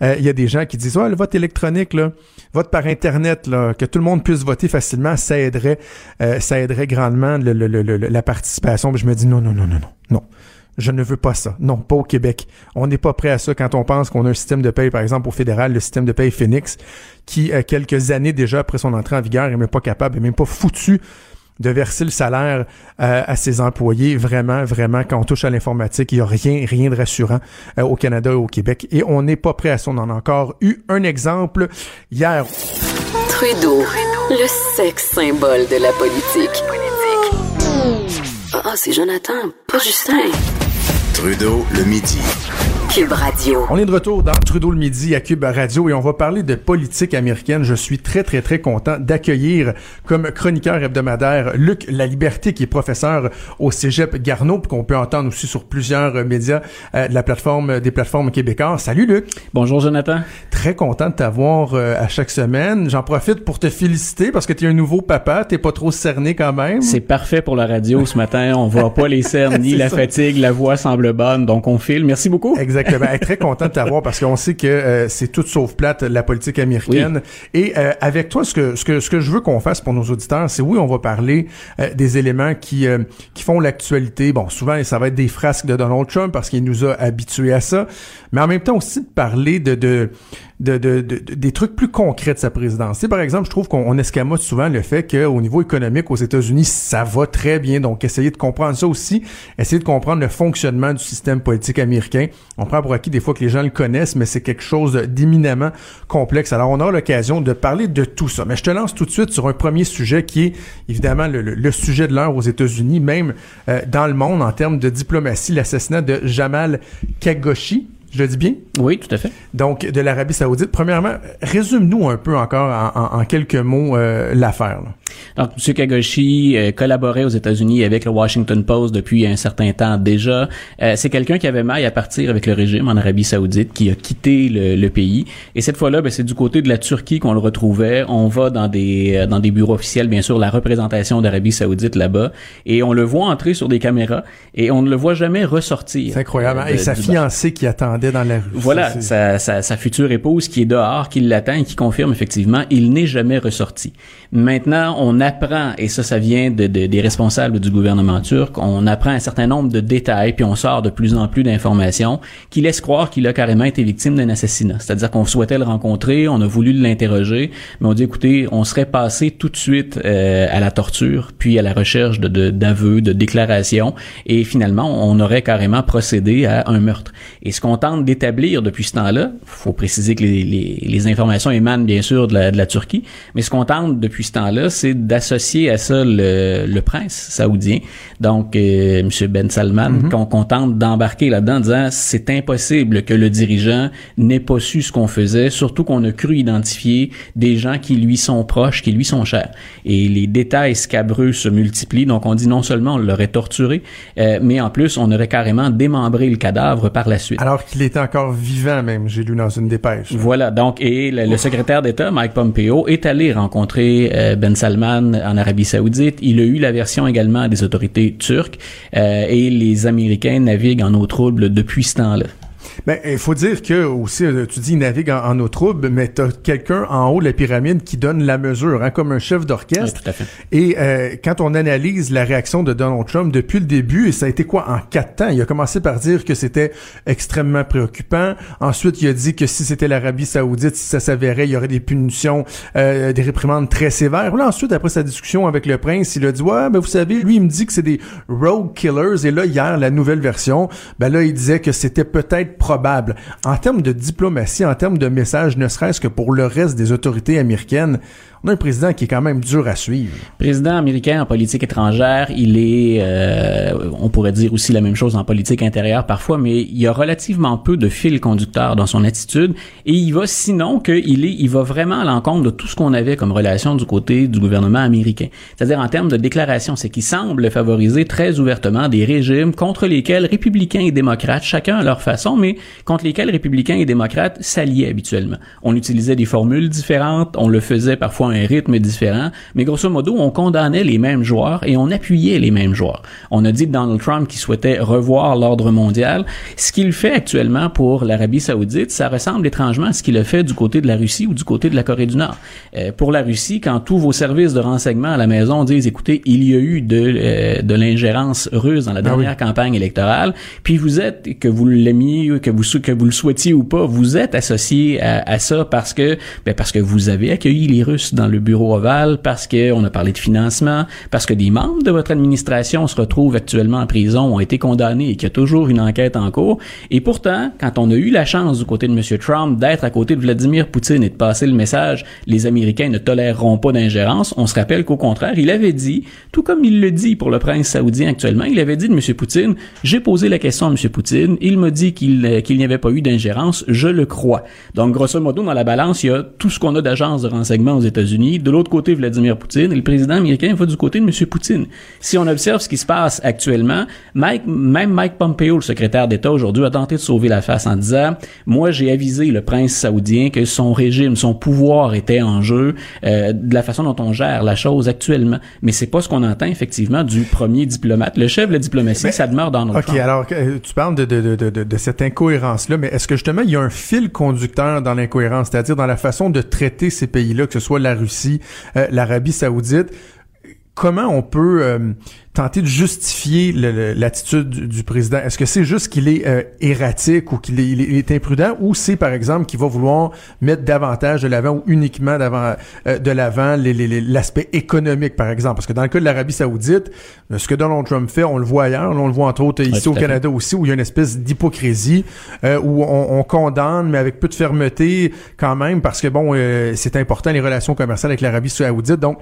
A: euh, il y a des gens qui disent, ouais, le vote électronique, là, vote par internet, là, que tout le monde puisse voter facilement, ça aiderait, euh, ça aiderait grandement la participation. Mais je me dis, non, non, non, non, non, non. Je ne veux pas ça. Non, pas au Québec. On n'est pas prêt à ça quand on pense qu'on a un système de paye, par exemple, au fédéral, le système de paye Phoenix, qui, euh, quelques années déjà après son entrée en vigueur, est même pas capable, est même pas foutu de verser le salaire euh, à ses employés. Vraiment, vraiment, quand on touche à l'informatique, il n'y a rien, rien de rassurant euh, au Canada et au Québec. Et on n'est pas prêt à ça. On en a encore eu un exemple hier.
E: Trudeau, le sexe symbole de la politique. Ah, c'est Jonathan, pas Justin.
F: Trudeau, le midi.
E: Cube Radio.
A: On est de retour dans Trudeau le midi à Cube Radio et on va parler de politique américaine. Je suis très, très, très content d'accueillir comme chroniqueur hebdomadaire Luc La Liberté, qui est professeur au Cégep Garneau, qu'on peut entendre aussi sur plusieurs médias euh, de la plateforme des plateformes québécoises. Salut Luc!
G: Bonjour Jonathan.
A: Très content de t'avoir euh, à chaque semaine. J'en profite pour te féliciter parce que tu es un nouveau papa, t'es pas trop cerné quand même.
G: C'est parfait pour la radio ce matin. On voit pas les cernes <laughs> ni la
A: ça.
G: fatigue, la voix semble bonne, donc on file. Merci beaucoup.
A: Exactement. Hey, très content de t'avoir parce qu'on sait que euh, c'est tout sauf plate la politique américaine. Et euh, avec toi, ce que ce que ce que je veux qu'on fasse pour nos auditeurs, c'est oui, on va parler euh, des éléments qui euh, qui font l'actualité. Bon, souvent ça va être des frasques de Donald Trump parce qu'il nous a habitués à ça, mais en même temps aussi de parler de de de, de, de- des trucs plus concrets de sa présidence. Par exemple, je trouve qu'on on escamote souvent le fait qu'au niveau économique aux États-Unis, ça va très bien. Donc, essayer de comprendre ça aussi, essayer de comprendre le fonctionnement du système politique américain. On prend pour acquis des fois que les gens le connaissent, mais c'est quelque chose d'éminemment complexe. Alors, on aura l'occasion de parler de tout ça. Mais je te lance tout de suite sur un premier sujet qui est évidemment le sujet de l'heure aux États-Unis, même euh, dans le monde en termes de diplomatie, l'assassinat de Jamal Khashoggi. Je le dis bien?
G: Oui, tout à fait.
A: Donc, de l'Arabie Saoudite. Premièrement, résume-nous un peu encore en, en- en quelques mots euh, l'affaire.
G: Donc, M. Kagoshi euh, collaborait aux États-Unis avec le Washington Post depuis un certain temps déjà. Euh, c'est quelqu'un qui avait maille à partir avec le régime en Arabie Saoudite, qui a quitté le, le pays. Et cette fois-là, ben, c'est du côté de la Turquie qu'on le retrouvait. On va dans des dans des bureaux officiels, bien sûr, la représentation d'Arabie Saoudite là-bas, et on le voit entrer sur des caméras, et on ne le voit jamais ressortir.
A: C'est incroyable. hein? Et sa fiancée qui attendait dans la rue.
G: Voilà, sa, sa, sa future épouse qui est dehors, qui l'attend et qui confirme effectivement, il n'est jamais ressorti. Maintenant, on apprend, et ça, ça vient de, de- des responsables du gouvernement turc, on apprend un certain nombre de détails, puis on sort de plus en plus d'informations qui laissent croire qu'il a carrément été victime d'un assassinat. C'est-à-dire qu'on souhaitait le rencontrer, on a voulu l'interroger, mais on dit, écoutez, on serait passé tout de suite euh, à la torture, puis à la recherche de de- d'aveux, de, déclarations, et finalement, on aurait carrément procédé à un meurtre. Et ce qu'on tente d'établir depuis ce temps-là, faut préciser que les, les, les informations émanent bien sûr de la, de la Turquie, mais ce qu'on tente depuis ce temps-là, c'est d'associer à ça le, le prince saoudien, donc euh, M. Ben Salman, qu'on qu'on tente d'embarquer là-dedans en disant c'est impossible que le dirigeant n'ait pas su ce qu'on faisait, surtout qu'on a cru identifier des gens qui lui sont proches, qui lui sont chers. Et les détails scabreux se multiplient, donc on dit non seulement on l'aurait torturé, euh, mais en plus on aurait carrément démembré le cadavre par la suite.
A: Alors qu'il était encore vivant même, j'ai lu dans une dépêche.
G: Voilà, donc et le, le secrétaire d'État Mike Pompeo est allé rencontrer euh, Ben Salman en Arabie Saoudite. Il a eu la version également des autorités turques euh, et les Américains naviguent en eau trouble depuis ce temps-là.
A: Ben, il faut dire que aussi, euh, tu dis, il navigue en, en eau trouble, mais t'as quelqu'un en haut de la pyramide qui donne la mesure, hein, comme un chef
G: Oui,
A: d'orchestre.
G: tout à fait.
A: Et euh, quand on analyse la réaction de Donald Trump depuis le début, et ça a été quoi en quatre temps Il a commencé par dire que c'était extrêmement préoccupant. Ensuite, il a dit que si c'était l'Arabie Saoudite, si ça s'avérait, il y aurait des punitions, euh, des réprimandes très sévères. Là, ensuite, après sa discussion avec le prince, il a dit ouais, ben vous savez, lui, il me dit que c'est des rogue killers. Et là, hier, la nouvelle version, ben là, il disait que c'était peut-être probable. En termes de diplomatie, en termes de message, ne serait-ce que pour le reste des autorités américaines, on a un président qui est quand même dur à suivre.
G: Président américain en politique étrangère, il est, euh, on pourrait dire aussi la même chose en politique intérieure parfois, mais il y a relativement peu de fil conducteur dans son attitude et il va sinon qu'il est, il va vraiment à l'encontre de tout ce qu'on avait comme relation du côté du gouvernement américain. C'est-à-dire en termes de déclaration, c'est qu'il semble favoriser très ouvertement des régimes contre lesquels républicains et démocrates, chacun à leur façon, mais contre lesquels républicains et démocrates s'alliaient habituellement. On utilisait des formules différentes, on le faisait parfois un rythme différent, mais grosso modo, on condamnait les mêmes joueurs et on appuyait les mêmes joueurs. On a dit de Donald Trump qu'il souhaitait revoir l'ordre mondial. Ce qu'il fait actuellement pour l'Arabie Saoudite, ça ressemble étrangement à ce qu'il a fait du côté de la Russie ou du côté de la Corée du Nord. Euh, pour la Russie, quand tous vos services de renseignement à la maison disent, écoutez, il y a eu de, euh, de l'ingérence russe dans la dernière campagne électorale, puis vous êtes, que vous l'aimiez, que vous, que vous le souhaitiez ou pas, vous êtes associé à, à ça parce que, ben parce que vous avez accueilli les Russes dans le bureau ovale, parce que on a parlé de financement, parce que des membres de votre administration se retrouvent actuellement en prison, ont été condamnés et qu'il y a toujours une enquête en cours. Et pourtant, quand on a eu la chance du côté de M. Trump d'être à côté de Vladimir Poutine et de passer le message, les Américains ne toléreront pas d'ingérence, on se rappelle qu'au contraire, il avait dit, tout comme il le dit pour le prince saoudien actuellement, il avait dit de M. Poutine, j'ai posé la question à M. Poutine, il m'a dit qu'il euh, qu'il n'y avait pas eu d'ingérence, je le crois. Donc, grosso modo, dans la balance, il y a tout ce qu'on a d'agences de renseignement aux États-Unis, de l'autre côté, Vladimir Poutine, et le président américain va du côté de M. Poutine. Si on observe ce qui se passe actuellement, Mike, même Mike Pompeo, le secrétaire d'État aujourd'hui, a tenté de sauver la face en disant, moi, j'ai avisé le prince saoudien que son régime, son pouvoir était en jeu, euh, de la façon dont on gère la chose actuellement. Mais c'est pas ce qu'on entend, effectivement, du premier diplomate. Le chef de la diplomatie,
A: Mais-
G: ça demeure Donald
A: OK,
G: Trump.
A: alors euh, tu parles de, de, de, de, de- de cette incohérence-là, mais est-ce que justement il y a un fil conducteur dans l'incohérence, c'est-à-dire dans la façon de traiter ces pays-là, que ce soit la Russie, euh, l'Arabie saoudite? Comment on peut euh, tenter de justifier l'attitude du, du président? Est-ce que c'est juste qu'il est euh, erratique ou qu'il est, il imprudent ou c'est, par exemple, qu'il va vouloir mettre davantage de l'avant ou uniquement d'avant, euh, de l'avant l'aspect économique, par exemple? Parce que dans le cas de l'Arabie saoudite, euh, ce que Donald Trump fait, on le voit ailleurs, on le voit entre autres ici au. Canada aussi, où il y a une espèce d'hypocrisie, euh, où on, on condamne, mais avec peu de fermeté quand même, parce que, bon, euh, c'est important les relations commerciales avec l'Arabie saoudite. Donc,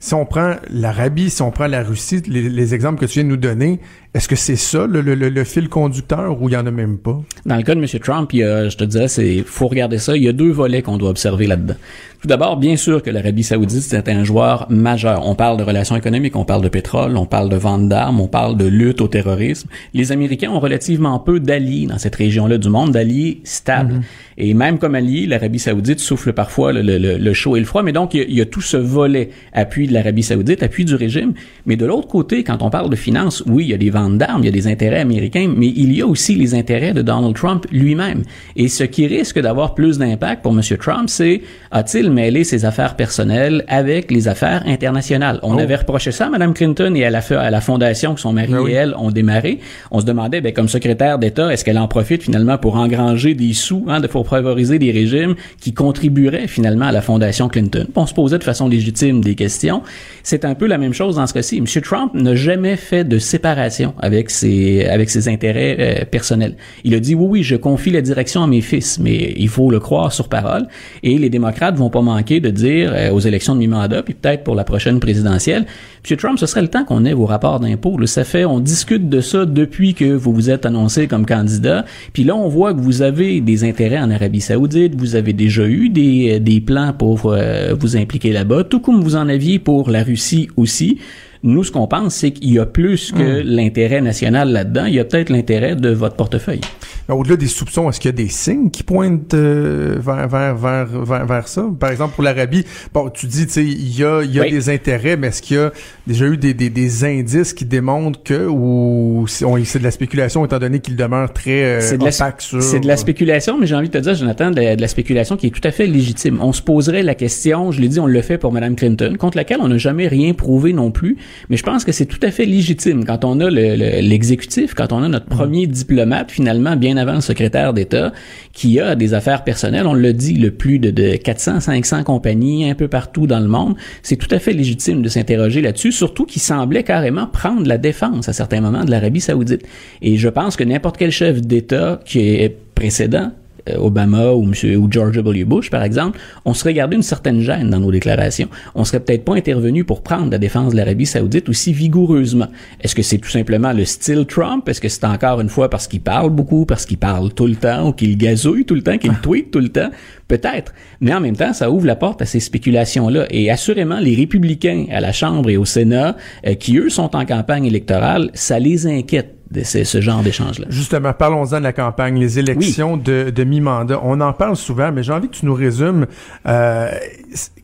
A: si on prend l'Arabie, si on prend la Russie, les, les exemples que tu viens de nous donner, est-ce que c'est ça le, le- le- fil conducteur ou il y en a même pas?
G: Dans le cas de M. Trump, il y a, je te dirais, c'est faut regarder ça. Il y a deux volets qu'on doit observer là-dedans. Tout d'abord, bien sûr que l'Arabie Saoudite c'est un joueur majeur. On parle de relations économiques, on parle de pétrole, on parle de vente d'armes, on parle de lutte au terrorisme. Les Américains ont relativement peu d'alliés dans cette région-là du monde, d'alliés stables. Et même comme alliés, l'Arabie Saoudite souffle parfois le, le- le- le chaud et le froid. Mais donc, il y, a, il y a tout ce volet appui de l'Arabie Saoudite, appui du régime. Mais de l'autre côté, quand on parle de finances, oui, il y a des ventes d'armes, il y a des intérêts américains, mais il y a aussi les intérêts de Donald Trump lui-même. Et ce qui risque d'avoir plus d'impact pour M. Trump, c'est a-t-il mêlé ses affaires personnelles avec les affaires internationales? On avait reproché ça à Mme Clinton et à la, à la fondation que son mari
A: Ben oui.
G: et elle ont démarré. On se demandait, ben, comme secrétaire d'État, est-ce qu'elle en profite finalement pour engranger des sous, hein, de, pour favoriser des régimes qui contribueraient finalement à la fondation Clinton? On se posait de façon légitime des questions. C'est un peu la même chose dans ce cas-ci. M. Trump n'a jamais fait de séparation avec ses, avec ses intérêts euh, personnels. Il a dit, oui, oui, je confie la direction à mes fils, mais il faut le croire sur parole. Et les démocrates vont pas manquer de dire euh, aux élections de mi-mandat, puis peut-être pour la prochaine présidentielle, M. Trump, ce serait le temps qu'on ait vos rapports d'impôts. Ça fait, on discute de ça depuis que vous vous êtes annoncé comme candidat. Puis là, on voit que vous avez des intérêts en Arabie Saoudite, vous avez déjà eu des, euh, des plans pour vous impliquer là-bas, tout comme vous en aviez pour la Russie aussi. Nous, ce qu'on pense, c'est qu'il y a plus que l'intérêt national là-dedans. Il y a peut-être l'intérêt de votre portefeuille.
A: Au-delà des soupçons, est-ce qu'il y a des signes qui pointent euh, vers, vers, vers, vers, vers ça? Par exemple, pour l'Arabie, bon, tu dis, tu sais, il y a, il y a
G: Oui.
A: des intérêts, mais est-ce qu'il y a déjà eu des, des, des indices qui démontrent que, ou c'est de la spéculation, étant donné qu'il demeure très euh,
G: C'est de, la,
A: opaque sur...
G: c'est de la spéculation, mais j'ai envie de te dire, Jonathan, de la, de la spéculation qui est tout à fait légitime. On se poserait la question, je l'ai dit, on le fait pour Mme Clinton, contre laquelle on n'a jamais rien prouvé non plus, mais je pense que c'est tout à fait légitime quand on a le- le- l'exécutif, quand on a notre premier diplomate, finalement, bien avant le secrétaire d'État, qui a des affaires personnelles, on le dit, le plus de, de 400, 500 compagnies un peu partout dans le monde, c'est tout à fait légitime de s'interroger là-dessus, surtout qu'il semblait carrément prendre la défense à certains moments de l'Arabie saoudite. Et je pense que n'importe quel chef d'État qui est précédent, Obama ou, monsieur, ou George W. Bush, par exemple, on serait gardé une certaine gêne dans nos déclarations. On serait peut-être pas intervenu pour prendre la défense de l'Arabie saoudite aussi vigoureusement. Est-ce que c'est tout simplement le style Trump? Est-ce que c'est encore une fois parce qu'il parle beaucoup, parce qu'il parle tout le temps, ou qu'il gazouille tout le temps, qu'il tweet tout le temps? Peut-être. Mais en même temps, ça ouvre la porte à ces spéculations-là. Et assurément, les républicains à la Chambre et au Sénat, euh, qui eux sont en campagne électorale, ça les inquiète de ce, ce genre d'échange-là.
A: Justement, parlons-en de la campagne, les élections de, de mi-mandat. On en parle souvent, mais j'ai envie que tu nous résumes euh,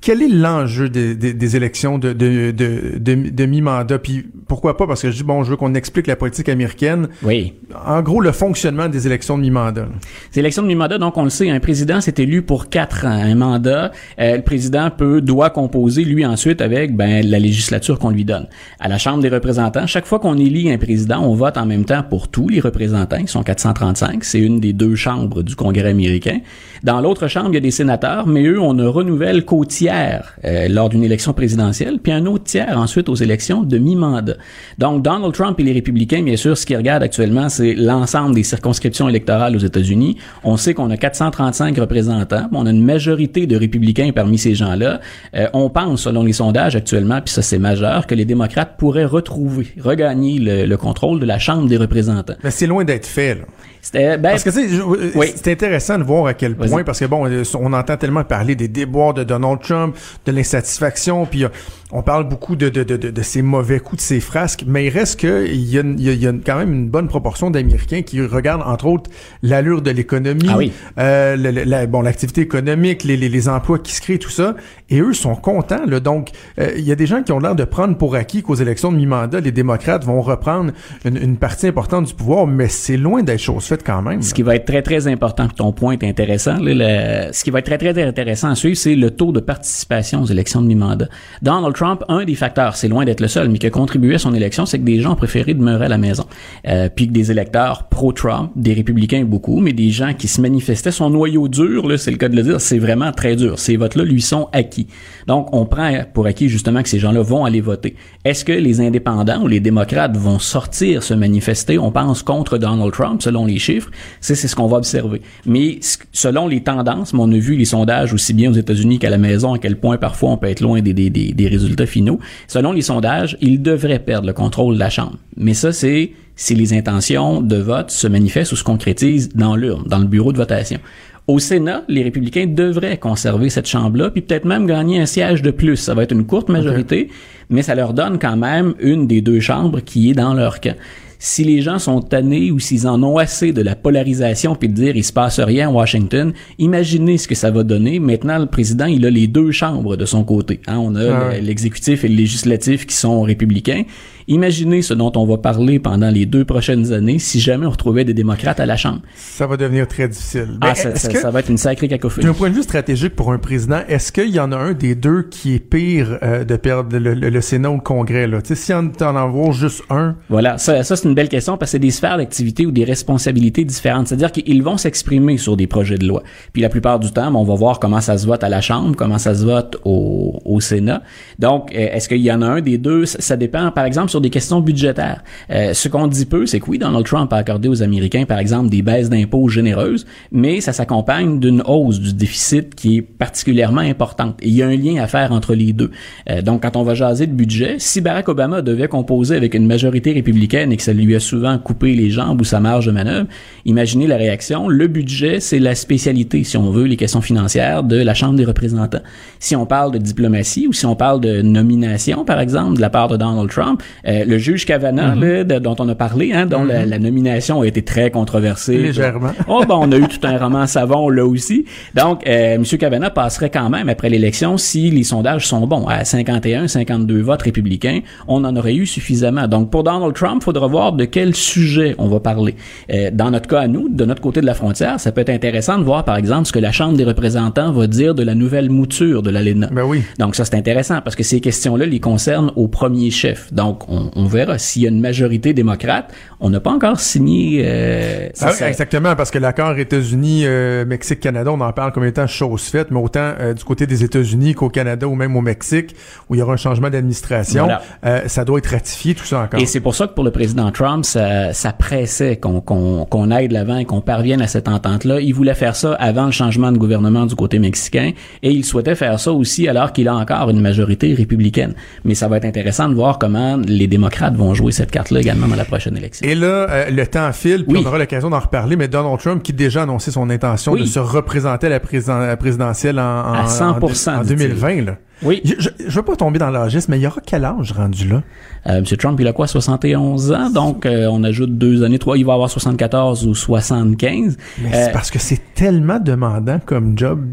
A: quel est l'enjeu des, des, des élections de, de, de, de, de mi-mandat? Puis pourquoi pas, parce que je dis, bon, je veux qu'on explique la politique américaine.
G: Oui.
A: En gros, le fonctionnement des élections de mi-mandat. là.
G: C'est l'élection de mi-mandat, donc on le sait, un président s'est élu pour quatre ans, un mandat. Euh, le président peut, doit composer, lui, ensuite, avec ben, la législature qu'on lui donne. À la Chambre des représentants, chaque fois qu'on élit un président, on vote en même temps pour tous les représentants, sont 435. C'est une des deux chambres du Congrès américain. Dans l'autre chambre, il y a des sénateurs, mais eux, on ne renouvelle qu'au tiers euh, lors d'une élection présidentielle, puis un autre tiers ensuite aux élections de mi-mandat. Donc, Donald Trump et les républicains, bien sûr, ce qu'ils regardent actuellement, c'est l'ensemble des circonscriptions électorales aux États-Unis. On sait qu'on a 435 représentants, on a une majorité de républicains parmi ces gens-là. Euh, on pense, selon les sondages actuellement, puis ça c'est majeur, que les démocrates pourraient retrouver, regagner le, le contrôle de la Chambre des représentants.
A: Mais c'est loin d'être fait. Là.
G: C'était, ben,
A: Parce que je- euh,
G: Oui.
A: c'est intéressant de voir à quel
G: Vas-y.
A: point, parce que bon, euh, on entend tellement parler des déboires de Donald Trump, de l'insatisfaction, puis euh, on parle beaucoup de, de, de, de, ses mauvais coups, de ses frasques, mais il reste que il y a, y a, y a quand même une bonne proportion d'Américains qui regardent entre autres l'allure de l'économie,
G: Ah oui.
A: euh, le- le- la, bon l'activité économique, les, les, les emplois qui se créent, tout ça, et eux sont contents. Là, donc, euh, il y a des gens qui ont l'air de prendre pour acquis qu'aux élections de mi-mandat, les démocrates vont reprendre une, une partie importante du pouvoir, mais c'est loin d'être chose faite. Fait quand même.
G: Ce qui va être très, très important, ton point est intéressant, là, le- ce qui va être très, très, intéressant à suivre, c'est le taux de participation aux élections de mi-mandat. Donald Trump, un des facteurs, c'est loin d'être le seul, mais qui a contribué à son élection, c'est que des gens ont préféré demeurer à la maison. Euh, puis que des électeurs pro-Trump, des républicains beaucoup, mais des gens qui se manifestaient, son noyau dur, c'est le cas de le dire, c'est vraiment très dur. Ces votes-là lui sont acquis. Donc, on prend pour acquis justement que ces gens-là vont aller voter. Est-ce que les indépendants ou les démocrates vont sortir se manifester, on pense, contre Donald Trump, selon les chiffres? C'est ce qu'on va observer. Mais selon les tendances, mais on a vu les sondages aussi bien aux États-Unis qu'à la maison, à quel point parfois on peut être loin des, des, des, des résultats finaux. Selon les sondages, il devrait perdre le contrôle de la Chambre. Mais ça, c'est si les intentions de vote se manifestent ou se concrétisent dans l'urne, dans le bureau de votation. Au Sénat, les républicains devraient conserver cette chambre-là, puis peut-être même gagner un siège de plus. Ça va être une courte majorité, mais ça leur donne quand même une des deux chambres qui est dans leur camp. Si les gens sont tannés ou s'ils en ont assez de la polarisation puis de dire il se passe rien à Washington, imaginez ce que ça va donner. Maintenant, le président, il a les deux chambres de son côté. Hein, on a
A: Ah
G: l'exécutif et le législatif qui sont républicains. Imaginez ce dont on va parler pendant les deux prochaines années si jamais on retrouvait des démocrates à la Chambre.
A: Ça va devenir très difficile.
G: Ah, ça, ça- ça va être une sacrée cacophonie.
A: D'un point de vue stratégique pour un président, est-ce qu'il y en a un des deux qui est pire euh, de perdre le, le- le Sénat ou le Congrès? Là? Si on en avoir juste un,
G: Voilà, ça, ça c'est une belle question parce que c'est des sphères d'activité ou des responsabilités différentes. C'est-à-dire qu'ils vont s'exprimer sur des projets de loi. Puis la plupart du temps, on va voir comment ça se vote à la Chambre, comment ça se vote au, au Sénat. Donc, euh, est-ce qu'il y en a un des deux? Ça dépend, par exemple, sur des questions budgétaires. Euh, ce qu'on dit peu, c'est que oui, Donald Trump a accordé aux Américains, par exemple, des baisses d'impôts généreuses, mais ça s'accompagne d'une hausse du déficit qui est particulièrement importante. Et il y a un lien à faire entre les deux. Euh, donc, quand on va jaser de budget, si Barack Obama devait composer avec une majorité républicaine et que ça lui a souvent coupé les jambes ou sa marge de manœuvre, imaginez la réaction. Le budget, c'est la spécialité, si on veut, les questions financières de la Chambre des représentants. Si on parle de diplomatie ou si on parle de nomination, par exemple, de la part de Donald Trump, euh, le juge Kavanaugh, là, de- dont on a parlé, hein, dont la, la nomination a été très controversée.
A: Légèrement.
G: Oh, ben, on a eu tout un roman savon là aussi. Donc, euh, M. Kavanaugh passerait quand même après l'élection si les sondages sont bons. À 51, 52 votes républicains, on en aurait eu suffisamment. Donc, pour Donald Trump, il faudra voir de quel sujet on va parler. Euh, dans notre cas à nous, de notre côté de la frontière, ça peut être intéressant de voir, par exemple, ce que la Chambre des représentants va dire de la nouvelle mouture de l'ALENA.
A: ben oui.
G: Donc ça, c'est intéressant parce que ces questions-là les concernent au premier chef. Donc on, on verra s'il y a une majorité démocrate. On n'a pas encore signé... Euh, ça-
A: Ah exactement, parce que l'accord États-Unis, euh, Mexique, Canada, on en parle comme étant chose faite, mais autant euh, du côté des États-Unis qu'au Canada ou même au Mexique, où il y aura un changement d'administration,
G: Voilà.
A: euh, ça doit être ratifié, tout ça encore.
G: Et c'est pour ça que pour le président Trump, ça, ça pressait qu'on qu'on qu'on aille de l'avant et qu'on parvienne à cette entente-là. Il voulait faire ça avant le changement de gouvernement du côté mexicain et il souhaitait faire ça aussi alors qu'il a encore une majorité républicaine. Mais ça va être intéressant de voir comment les démocrates vont jouer cette carte-là également dans la prochaine élection.
A: Et là, euh, le temps file, puis
G: Oui.
A: on aura l'occasion d'en reparler, mais Donald Trump qui déjà annoncé son intention
G: Oui.
A: de se représenter à la, président- à la présidentielle en, en,
G: À 100%,
A: en, en
G: dit-il.
A: 2020. Là.
G: Oui.
A: Je, je, je veux pas tomber dans l'âgisme, mais il y aura quel âge rendu là?
G: Euh, M. Trump, il a quoi, 71 ans? Donc, euh, on ajoute deux années, trois. Il va avoir 74 ou 75.
A: Mais
G: Euh,
A: c'est parce que c'est tellement demandant comme job.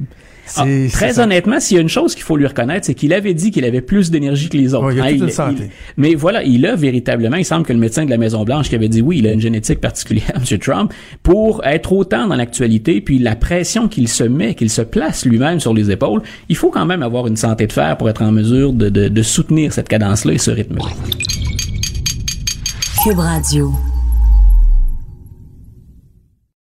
G: Ah, très honnêtement, s'il y a une chose qu'il faut lui reconnaître, c'est qu'il avait dit qu'il avait plus d'énergie que les autres.
A: Ouais, il a
G: Hein,
A: toute une santé.
G: il- mais voilà, il a véritablement, il semble que le médecin de la Maison Blanche qui avait dit oui, il a une génétique particulière, <laughs> M. Trump, pour être autant dans l'actualité, puis la pression qu'il se met, qu'il se place lui-même sur les épaules, il faut quand même avoir une santé de fer pour être en mesure de, de, de soutenir cette cadence-là et ce rythme-là.
H: Cube Radio.